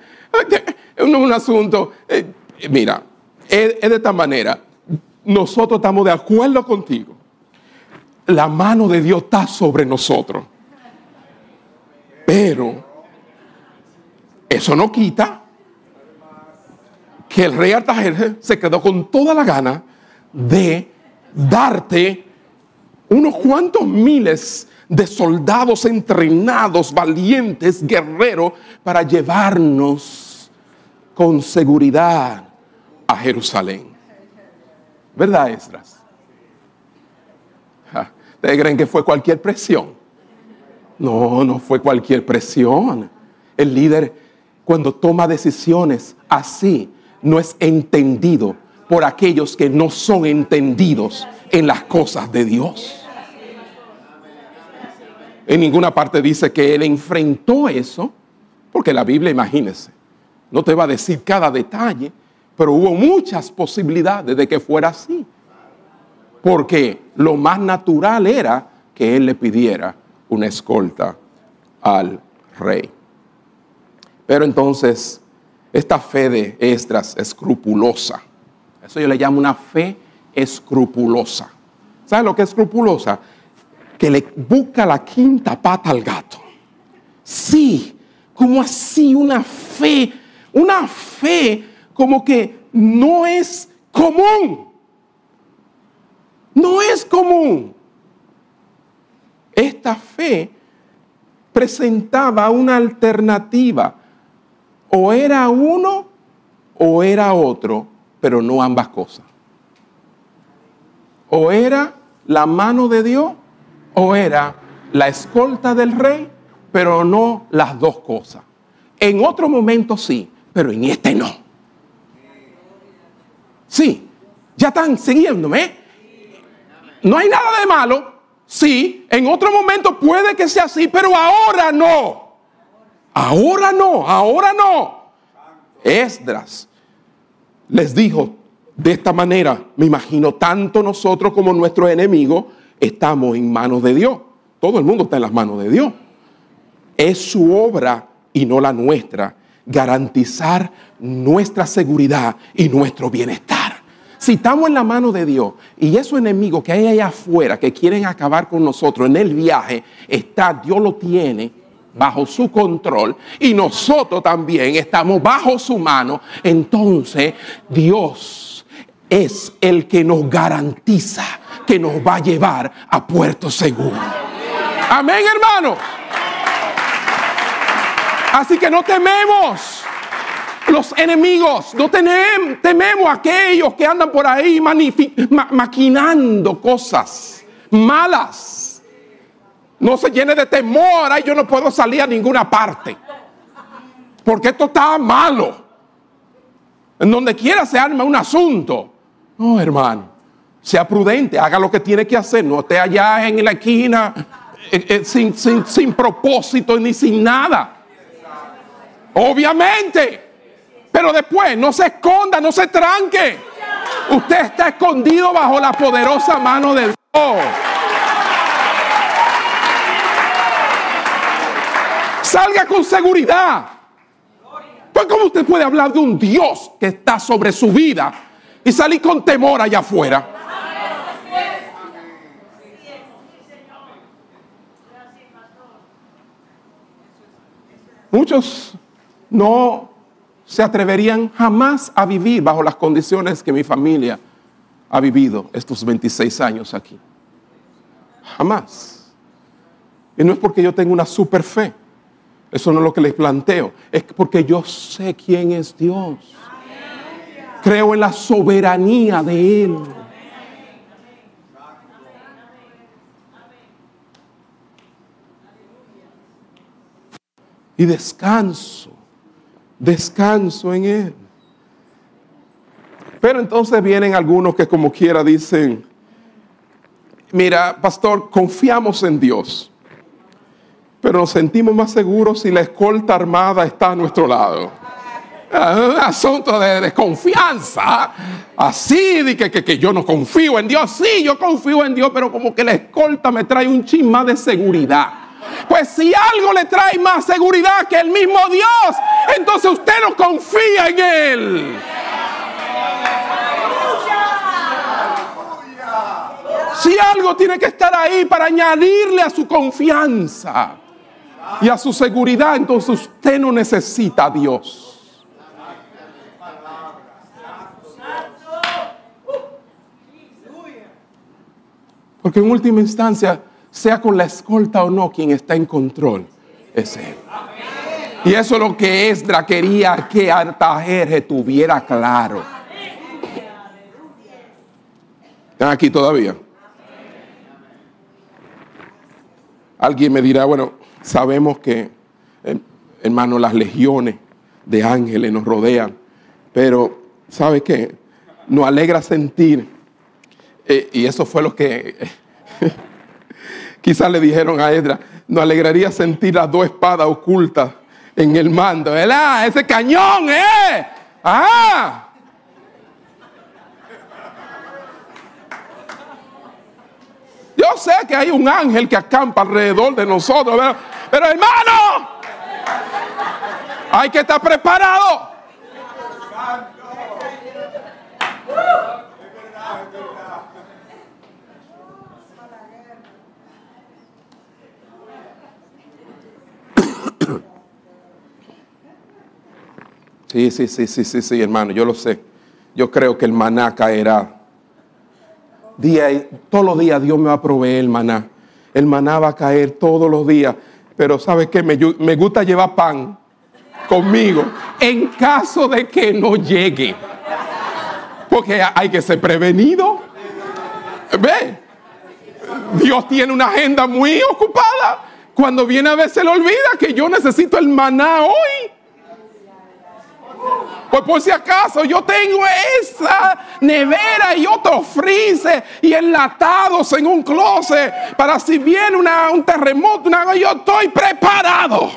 Es un asunto, eh, mira, es de esta manera. Nosotros estamos de acuerdo contigo. La mano de Dios está sobre nosotros. Pero eso no quita que el rey Artajerjes se quedó con toda la gana de darte unos cuantos miles de soldados entrenados, valientes, guerreros, para llevarnos con seguridad a Jerusalén. ¿Verdad, Esdras? ¿Ustedes creen que fue cualquier presión? No, no fue cualquier presión. El líder, cuando toma decisiones así, no es entendido por aquellos que no son entendidos en las cosas de Dios. En ninguna parte dice que él enfrentó eso, porque la Biblia, imagínese, no te va a decir cada detalle, pero hubo muchas posibilidades de que fuera así. Porque lo más natural era que él le pidiera una escolta al rey. Pero entonces esta fe de Esdras escrupulosa. Eso yo le llamo una fe escrupulosa. ¿Sabe lo que es escrupulosa? Que le busca la quinta pata al gato. Sí, como así, una fe, una fe como que no es común. No es común. Esta fe presentaba una alternativa o era uno o era otro, pero no ambas cosas. O era la mano de Dios o era la escolta del rey, pero no las dos cosas. En otro momento sí, pero en este no. Sí, ya están siguiéndome. No hay nada de malo Sí, en otro momento puede que sea así, pero ahora no. Ahora no, ahora no. Esdras les dijo de esta manera, me imagino, tanto nosotros como nuestros enemigos estamos en manos de Dios. Todo el mundo está en las manos de Dios. Es su obra y no la nuestra garantizar nuestra seguridad y nuestro bienestar. Si estamos en la mano de Dios y esos enemigos que hay allá afuera que quieren acabar con nosotros en el viaje, está, Dios lo tiene bajo su control y nosotros también estamos bajo su mano, entonces Dios es el que nos garantiza que nos va a llevar a puerto seguro. Amén, hermano. Así que no tememos los enemigos, no tememos a aquellos que andan por ahí maquinando cosas malas. No se llene de temor, ay, yo no puedo salir a ninguna parte. Porque esto está malo. En donde quiera se arma un asunto. No, hermano, sea prudente, haga lo que tiene que hacer, no esté allá en la esquina eh, eh, sin, sin propósito ni sin nada. Obviamente. Pero después, no se esconda, no se tranque. Usted está escondido bajo la poderosa mano del Dios. Salga con seguridad. Pues ¿cómo usted puede hablar de un Dios que está sobre su vida y salir con temor allá afuera? Muchos no se atreverían jamás a vivir bajo las condiciones que mi familia ha vivido estos 26 años aquí. Jamás. Y no es porque yo tenga una super fe. Eso no es lo que les planteo. Es porque yo sé quién es Dios. Creo en la soberanía de Él. Y descanso descanso en Él. Pero entonces vienen algunos que como quiera dicen, mira, pastor, confiamos en Dios, pero nos sentimos más seguros si la escolta armada está a nuestro lado. un asunto de desconfianza, así de que, yo no confío en Dios. Sí, yo confío en Dios, pero como que la escolta me trae un chisma de seguridad. Pues si algo le trae más seguridad que el mismo Dios, entonces usted no confía en Él. Si algo tiene que estar ahí para añadirle a su confianza y a su seguridad, entonces usted no necesita a Dios. Porque en última instancia, sea con la escolta o no, quien está en control es Él. Y eso es lo que Esdra quería que Artajerje tuviera claro. ¿Están aquí todavía? Alguien me dirá, bueno, sabemos que, eh, hermano, las legiones de ángeles nos rodean, pero ¿sabe qué? Nos alegra sentir, eh, y eso fue lo que Quizás le dijeron a Edra, nos alegraría sentir las dos espadas ocultas en el mando, ¿verdad? Ese cañón, ¿eh? ¡Ah! Yo sé que hay un ángel que acampa alrededor de nosotros, pero, pero hermano, hay que estar preparado. Sí, sí, sí, sí, sí, sí, hermano, yo lo sé. Yo creo que el maná caerá. Día, todos los días Dios me va a proveer el maná. El maná va a caer todos los días. Pero ¿sabe qué? Me, me gusta llevar pan conmigo en caso de que no llegue. Porque hay que ser prevenido. ¿Ve? Dios tiene una agenda muy ocupada. Cuando viene a ver se le olvida que yo necesito el maná hoy. Pues por si acaso yo tengo esa nevera y otro freezer y enlatados en un closet para si viene un terremoto, yo estoy preparado.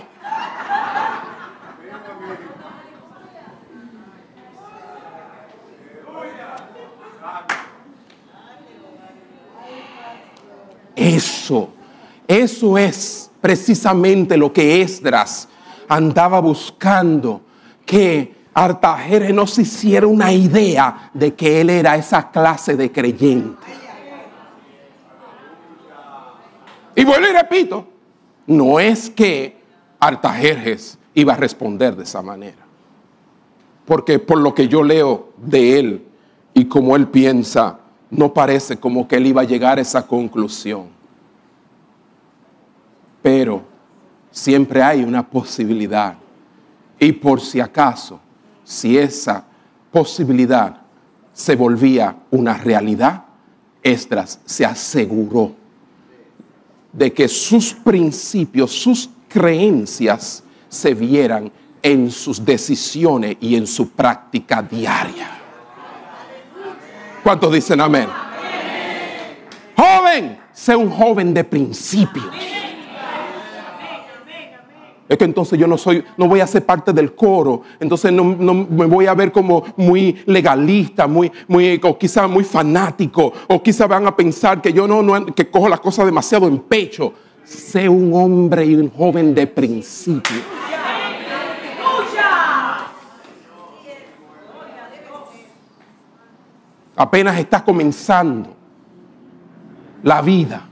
Eso, eso es precisamente lo que Esdras andaba buscando, que Artajeres no se hiciera una idea de que él era esa clase de creyente. Y vuelvo y repito, no es que Artajerjes iba a responder de esa manera. Porque por lo que yo leo de él y como él piensa, no parece como que él iba a llegar a esa conclusión. Pero siempre hay una posibilidad. Y por si acaso, si esa posibilidad se volvía una realidad, Esdras se aseguró de que sus principios, sus creencias se vieran en sus decisiones y en su práctica diaria. ¿Cuántos dicen amén? Joven, sé un joven de principios. Es que entonces yo no soy, no voy a ser parte del coro, entonces no, me voy a ver como muy legalista, muy, muy, o quizá muy fanático, o quizá van a pensar que yo no, no que cojo las cosas demasiado en pecho. Sé un hombre y un joven de principios. apenas estás comenzando la vida,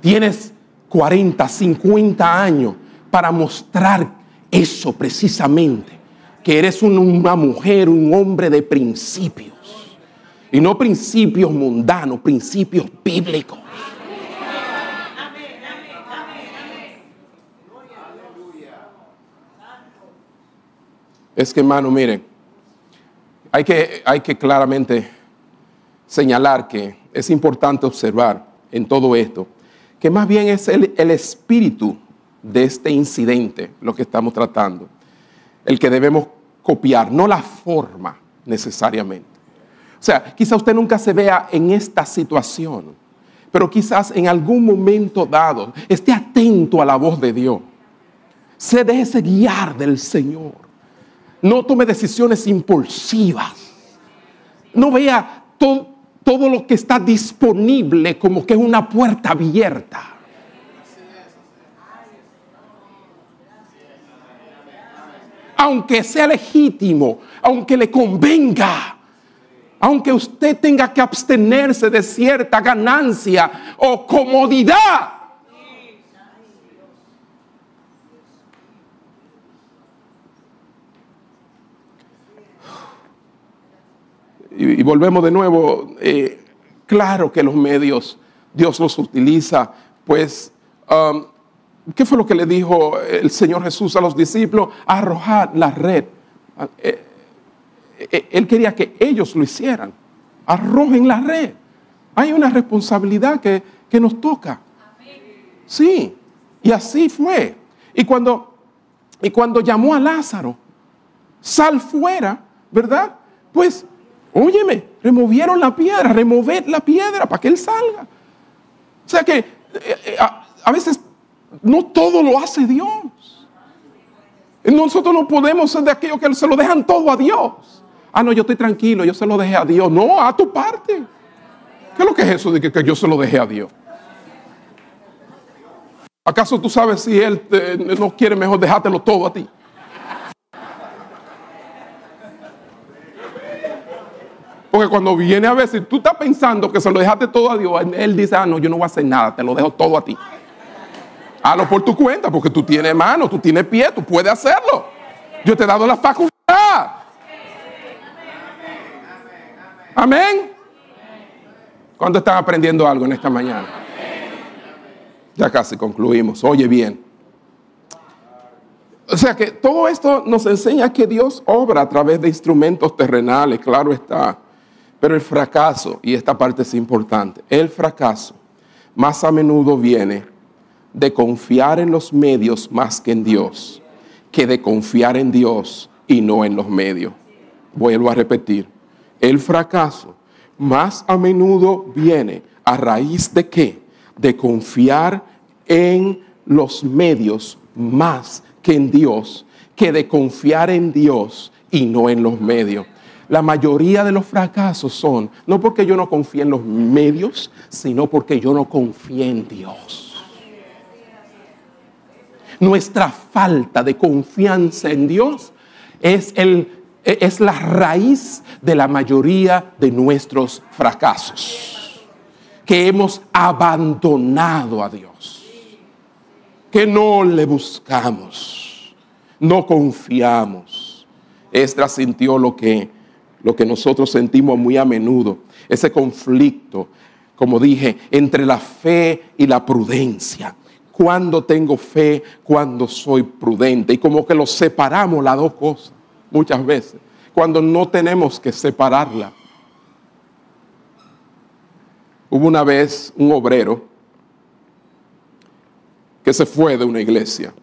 tienes 40, 50 años para mostrar eso precisamente, que eres una mujer, un hombre de principios, y no principios mundanos, principios bíblicos. Es que hermano, miren, hay que, hay que claramente señalar que es importante observar en todo esto, que más bien es el, espíritu de este incidente lo que estamos tratando, el que debemos copiar, no la forma necesariamente. O sea, quizá usted nunca se vea en esta situación, pero quizás en algún momento dado esté atento a la voz de Dios. Se deje guiar del Señor. No tome decisiones impulsivas. No vea todo, todo lo que está disponible como que es una puerta abierta. Aunque sea legítimo, aunque le convenga, aunque usted tenga que abstenerse de cierta ganancia o comodidad. y, volvemos de nuevo, eh, claro que los medios Dios los utiliza, pues, um, ¿qué fue lo que le dijo el Señor Jesús a los discípulos? Arrojar la red. Eh, eh, él quería que ellos lo hicieran. Arrojen la red. Hay una responsabilidad que, que nos toca. Sí, y así fue. Y cuando, y cuando llamó a Lázaro, sal fuera, ¿verdad? Pues Óyeme, removieron la piedra, remover la piedra para que él salga. O sea que eh, a, veces no todo lo hace Dios. Nosotros no podemos ser de aquellos que se lo dejan todo a Dios. Ah, no, yo estoy tranquilo, yo se lo dejé a Dios. No, a tu parte. ¿Qué es lo que es eso de que, yo se lo dejé a Dios? ¿Acaso tú sabes si Él no quiere mejor dejártelo todo a ti? Porque cuando viene a si tú estás pensando que se lo dejaste todo a Dios, Él dice, ah, no, yo no voy a hacer nada, te lo dejo todo a ti. Hazlo por tu cuenta, porque tú tienes mano, tú tienes pie, tú puedes hacerlo. Yo te he dado la facultad. Amén. ¿Cuánto están aprendiendo algo en esta mañana? Ya casi concluimos. Oye bien. O sea que todo esto nos enseña que Dios obra a través de instrumentos terrenales, claro está. Pero el fracaso, y esta parte es importante, el fracaso más a menudo viene de confiar en los medios más que en Dios, que de confiar en Dios y no en los medios. vuelvo a repetir, el fracaso más a menudo viene a raíz de qué? De confiar en los medios más que en Dios, que de confiar en Dios y no en los medios. La mayoría de los fracasos son no porque yo no confíe en los medios, sino porque yo no confío en Dios. Nuestra falta de confianza en Dios es, la raíz de la mayoría de nuestros fracasos. Que hemos abandonado a Dios. Que no le buscamos. No confiamos. Estra sintió lo que, lo que nosotros sentimos muy a menudo. Ese conflicto, como dije, entre la fe y la prudencia cuando tengo fe, cuando soy prudente. Y como que lo separamos las dos cosas muchas veces, cuando no tenemos que separarla. Hubo una vez un obrero que se fue de una iglesia.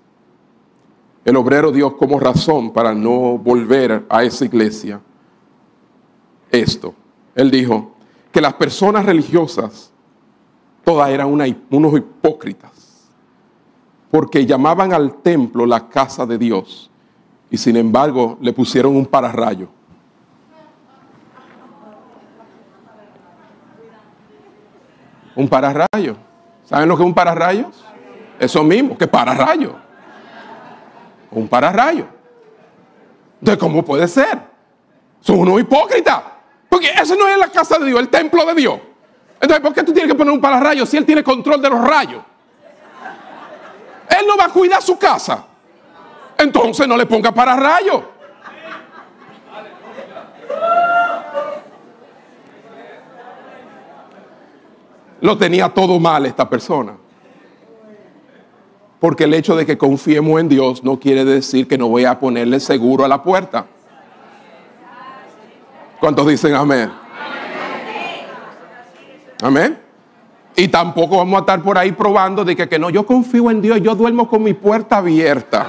El obrero dio como razón para no volver a esa iglesia esto. Él dijo que las personas religiosas todas eran unos hipócritas porque llamaban al templo la casa de Dios y sin embargo le pusieron un pararrayo. Un pararrayo. ¿Saben lo que es un pararrayo? Eso mismo, que pararrayo. Un pararrayo. Entonces, ¿cómo puede ser? Son unos hipócritas. Porque eso no es la casa de Dios, el templo de Dios. Entonces, ¿por qué tú tienes que poner un pararrayo si Él tiene control de los rayos? Él no va a cuidar su casa. Entonces no le ponga para rayo. Lo tenía todo mal esta persona. Porque el hecho de que confiemos en Dios no quiere decir que no voy a ponerle seguro a la puerta. ¿Cuántos dicen amén? Amén. Y tampoco vamos a estar por ahí probando de que, que no, yo confío en Dios, yo duermo con mi puerta abierta.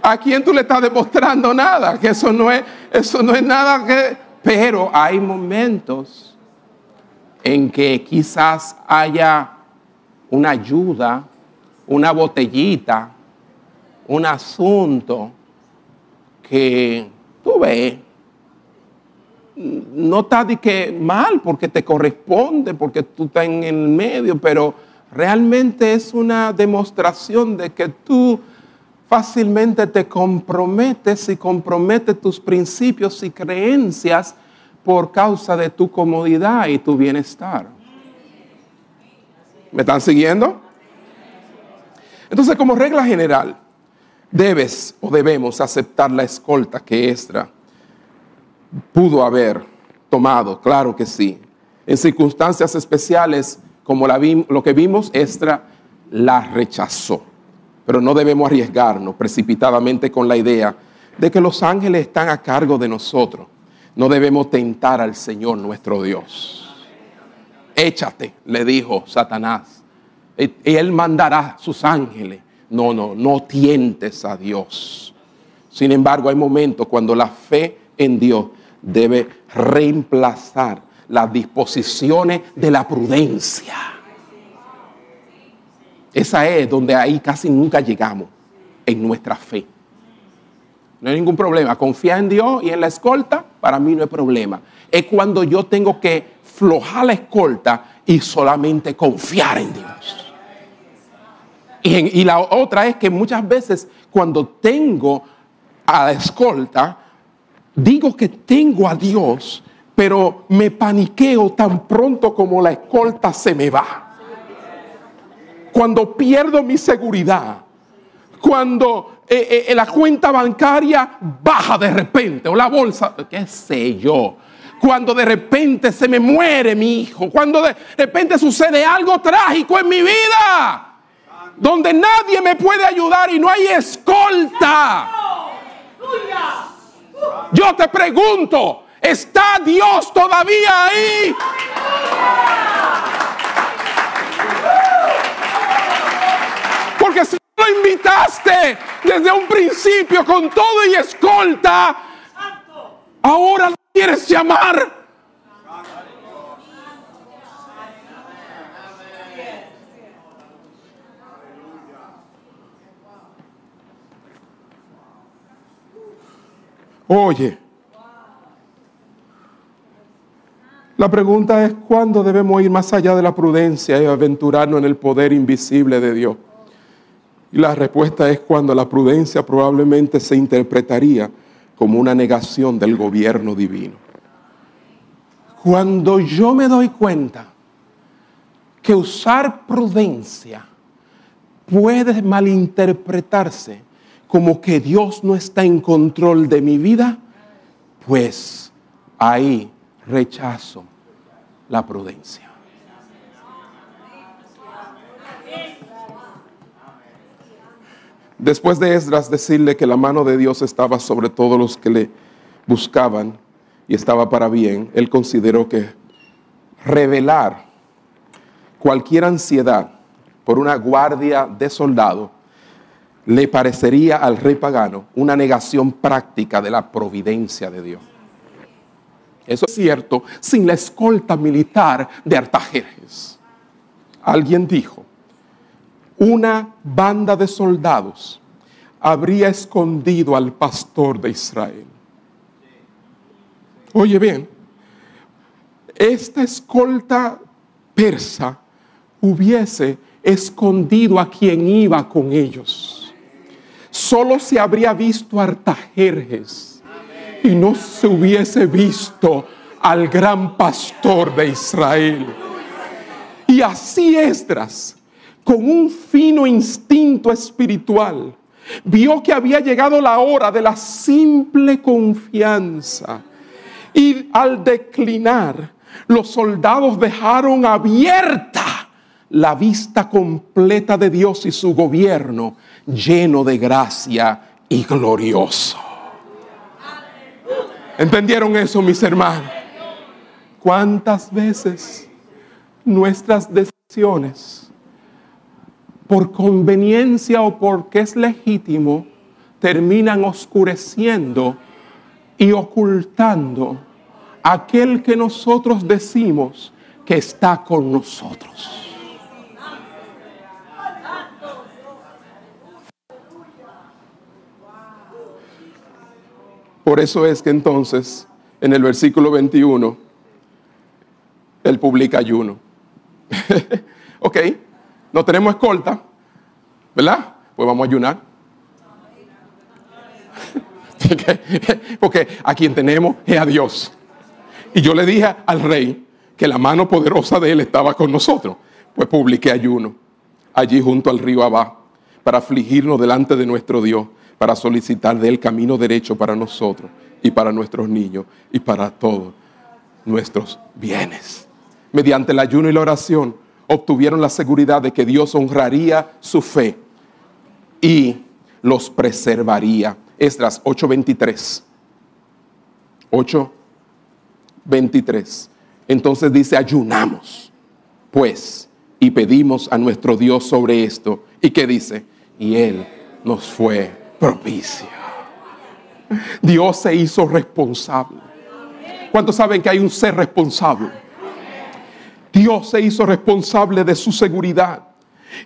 ¿A quién tú le estás demostrando nada? Que eso no es, eso no es nada que. Pero hay momentos en que quizás haya una ayuda, una botellita, un asunto que tú ves, no está de que mal porque te corresponde, porque tú estás en el medio, pero realmente es una demostración de que tú fácilmente te comprometes y comprometes tus principios y creencias por causa de tu comodidad y tu bienestar. ¿Me están siguiendo? Entonces, como regla general, debes o debemos aceptar la escolta que Estra pudo haber tomado, claro que sí. En circunstancias especiales como la lo que vimos, Estra la rechazó. Pero no debemos arriesgarnos precipitadamente con la idea de que los ángeles están a cargo de nosotros. No debemos tentar al Señor nuestro Dios. Échate, le dijo Satanás. Y él mandará sus ángeles no, no, no tientes a Dios. Sin embargo, hay momentos cuando la fe en Dios debe reemplazar las disposiciones de la prudencia. Esa es donde ahí casi nunca llegamos en nuestra fe. No hay ningún problema. Confiar en Dios y en la escolta, para mí no hay problema. Es cuando yo tengo que flojar la escolta y solamente confiar en Dios. Y, la otra es que muchas veces cuando tengo a la escolta, digo que tengo a Dios, pero me paniqueo tan pronto como la escolta se me va. Cuando pierdo mi seguridad, cuando eh, eh, la cuenta bancaria baja de repente, o la bolsa, qué sé yo. Cuando de repente se me muere mi hijo, cuando de repente sucede algo trágico en mi vida donde nadie me puede ayudar y no hay escolta. Yo te pregunto, ¿está Dios todavía ahí? desde un principio con todo y escolta, ahora lo quieres llamar. Oye, la pregunta es cuándo debemos ir más allá de la prudencia y aventurarnos en el poder invisible de Dios. Y la respuesta es cuando la prudencia probablemente se interpretaría como una negación del gobierno divino. Cuando yo me doy cuenta que usar prudencia puede malinterpretarse como que Dios no está en control de mi vida, pues ahí rechazo la prudencia. Después de Esdras decirle que la mano de Dios estaba sobre todos los que le buscaban y estaba para bien, él consideró que revelar cualquier ansiedad por una guardia de soldado le parecería al rey pagano una negación práctica de la providencia de Dios. Eso es cierto sin la escolta militar de Artajerjes. Alguien dijo, una banda de soldados habría escondido al pastor de Israel. Oye bien, esta escolta persa hubiese escondido a quien iba con ellos solo se habría visto Artajerjes y no se hubiese visto al gran pastor de Israel. Y así Esdras, con un fino instinto espiritual, vio que había llegado la hora de la simple confianza. Y al declinar, los soldados dejaron abierta la vista completa de Dios y su gobierno lleno de gracia y glorioso. ¿Entendieron eso, mis hermanos? ¿Cuántas veces nuestras decisiones, por conveniencia o porque es legítimo, terminan oscureciendo y ocultando aquel que nosotros decimos que está con nosotros? Por eso es que entonces, en el versículo 21, él publica ayuno. ok, no tenemos escolta, ¿verdad? Pues vamos a ayunar. Porque a quien tenemos es a Dios. Y yo le dije al rey que la mano poderosa de él estaba con nosotros. Pues publiqué ayuno allí junto al río Abá para afligirnos delante de nuestro Dios para solicitar del camino derecho para nosotros y para nuestros niños y para todos nuestros bienes. Mediante el ayuno y la oración obtuvieron la seguridad de que Dios honraría su fe y los preservaría. Esdras 8:23. 8:23. Entonces dice, ayunamos, pues, y pedimos a nuestro Dios sobre esto. ¿Y qué dice? Y Él nos fue propicio. Dios se hizo responsable. ¿Cuántos saben que hay un ser responsable? Dios se hizo responsable de su seguridad.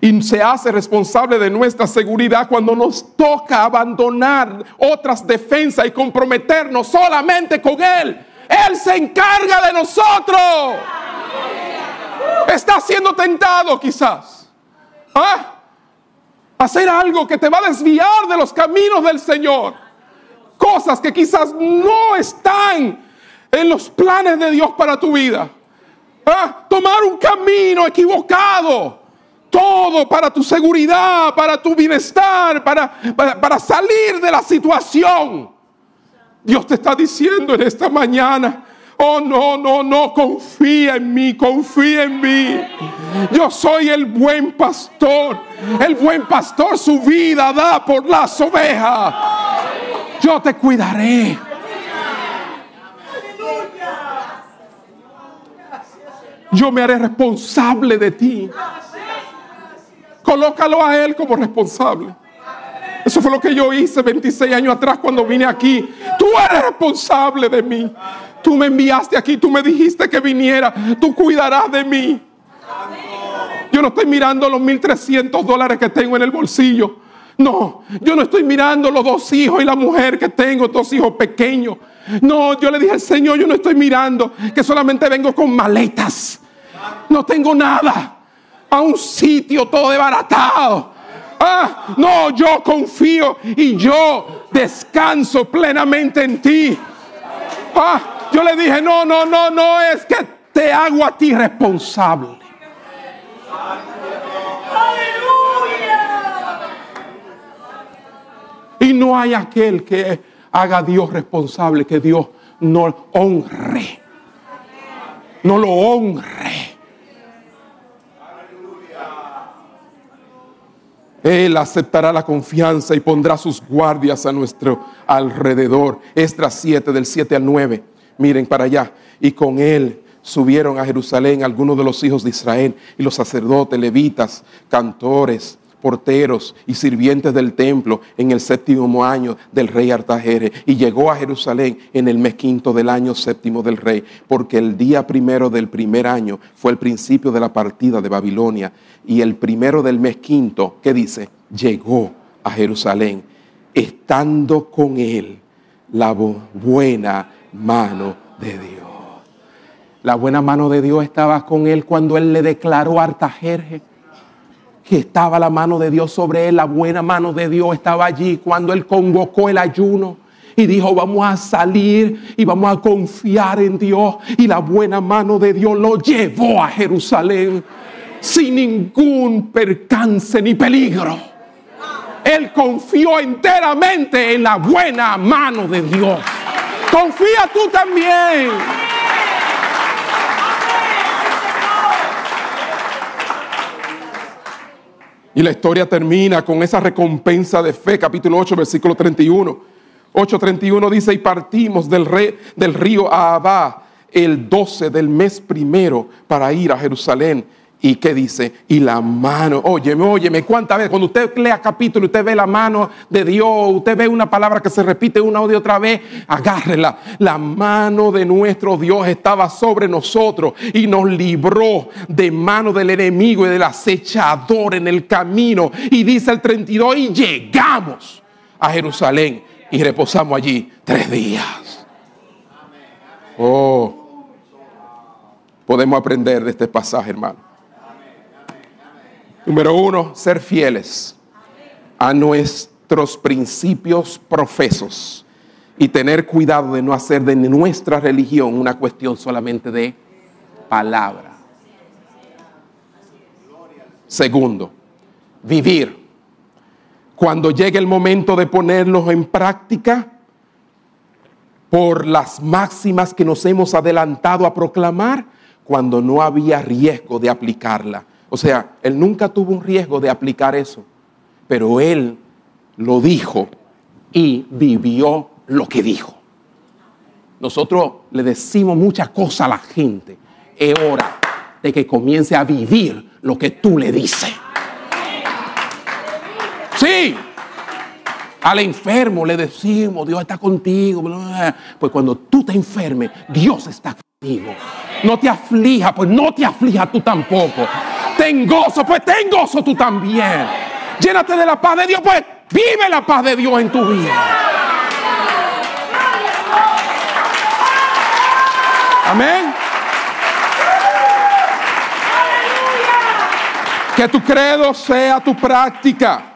Y se hace responsable de nuestra seguridad cuando nos toca abandonar otras defensas y comprometernos solamente con Él. Él se encarga de nosotros. Está siendo tentado quizás. ¿Ah? Hacer algo que te va a desviar de los caminos del Señor. Cosas que quizás no están en los planes de Dios para tu vida. ¿Ah? Tomar un camino equivocado. Todo para tu seguridad, para tu bienestar, para, para, para salir de la situación. Dios te está diciendo en esta mañana, Oh, no, no, no, confía en mí, confía en mí. Yo soy el buen pastor. El buen pastor su vida da por las ovejas. Yo te cuidaré. Yo me haré responsable de ti. Colócalo a Él como responsable. Eso fue lo que yo hice 26 años atrás cuando vine aquí. Tú eres responsable de mí. Tú me enviaste aquí, tú me dijiste que viniera. Tú cuidarás de mí. Yo no estoy mirando los 1.300 dólares que tengo en el bolsillo. No, yo no estoy mirando los dos hijos y la mujer que tengo, dos hijos pequeños. No, yo le dije al Señor, yo no estoy mirando que solamente vengo con maletas. No tengo nada. A un sitio todo desbaratado. Ah, no, yo confío y yo descanso plenamente en ti. Ah, yo le dije, no, no, no, no es que te hago a ti responsable. Y no hay aquel que haga a Dios responsable, que Dios no honre. No lo honre. Él aceptará la confianza y pondrá sus guardias a nuestro alrededor. Estras 7 del 7 al 9. Miren para allá. Y con él subieron a Jerusalén algunos de los hijos de Israel y los sacerdotes, levitas, cantores, porteros y sirvientes del templo en el séptimo año del rey Artajeres y llegó a Jerusalén en el mes quinto del año séptimo del rey, porque el día primero del primer año fue el principio de la partida de Babilonia y el primero del mes quinto, ¿qué dice? Llegó a Jerusalén, estando con él la buena mano de Dios. La buena mano de Dios estaba con él cuando él le declaró a Artajerjes que estaba la mano de Dios sobre él, la buena mano de Dios estaba allí cuando él convocó el ayuno y dijo, vamos a salir y vamos a confiar en Dios. Y la buena mano de Dios lo llevó a Jerusalén sin ningún percance ni peligro. Él confió enteramente en la buena mano de Dios. Confía tú también. Y la historia termina con esa recompensa de fe, capítulo 8, versículo 31. 8.31 dice, y partimos del, rey, del río Abá el 12 del mes primero para ir a Jerusalén ¿Y qué dice? Y la mano, óyeme, óyeme, ¿cuántas veces? Cuando usted lea capítulo, usted ve la mano de Dios, usted ve una palabra que se repite una o de otra vez, agárrela. La mano de nuestro Dios estaba sobre nosotros y nos libró de mano del enemigo y del acechador en el camino. Y dice el 32, y llegamos a Jerusalén y reposamos allí tres días. Oh, podemos aprender de este pasaje, hermano. Número uno, ser fieles a nuestros principios profesos y tener cuidado de no hacer de nuestra religión una cuestión solamente de palabra. Segundo, vivir. Cuando llegue el momento de ponerlos en práctica, por las máximas que nos hemos adelantado a proclamar, cuando no había riesgo de aplicarla o sea, él nunca tuvo un riesgo de aplicar eso, pero él lo dijo y vivió lo que dijo. Nosotros le decimos muchas cosas a la gente. Es hora de que comience a vivir lo que tú le dices. Sí. Al enfermo le decimos, Dios está contigo. Pues cuando tú te enfermes, Dios está contigo. No te aflija, pues no te aflija tú tampoco ten gozo, pues ten gozo tú también. Llénate de la paz de Dios, pues vive la paz de Dios en tu vida. Amén. Que tu credo sea tu práctica.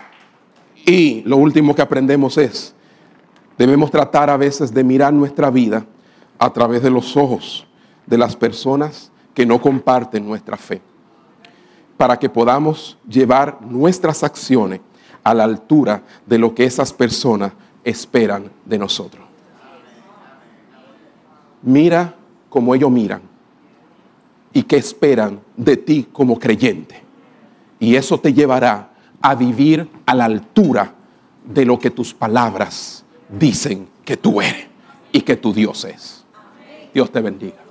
Y lo último que aprendemos es, debemos tratar a veces de mirar nuestra vida a través de los ojos de las personas que no comparten nuestra fe para que podamos llevar nuestras acciones a la altura de lo que esas personas esperan de nosotros. Mira como ellos miran y qué esperan de ti como creyente. Y eso te llevará a vivir a la altura de lo que tus palabras dicen que tú eres y que tu Dios es. Dios te bendiga.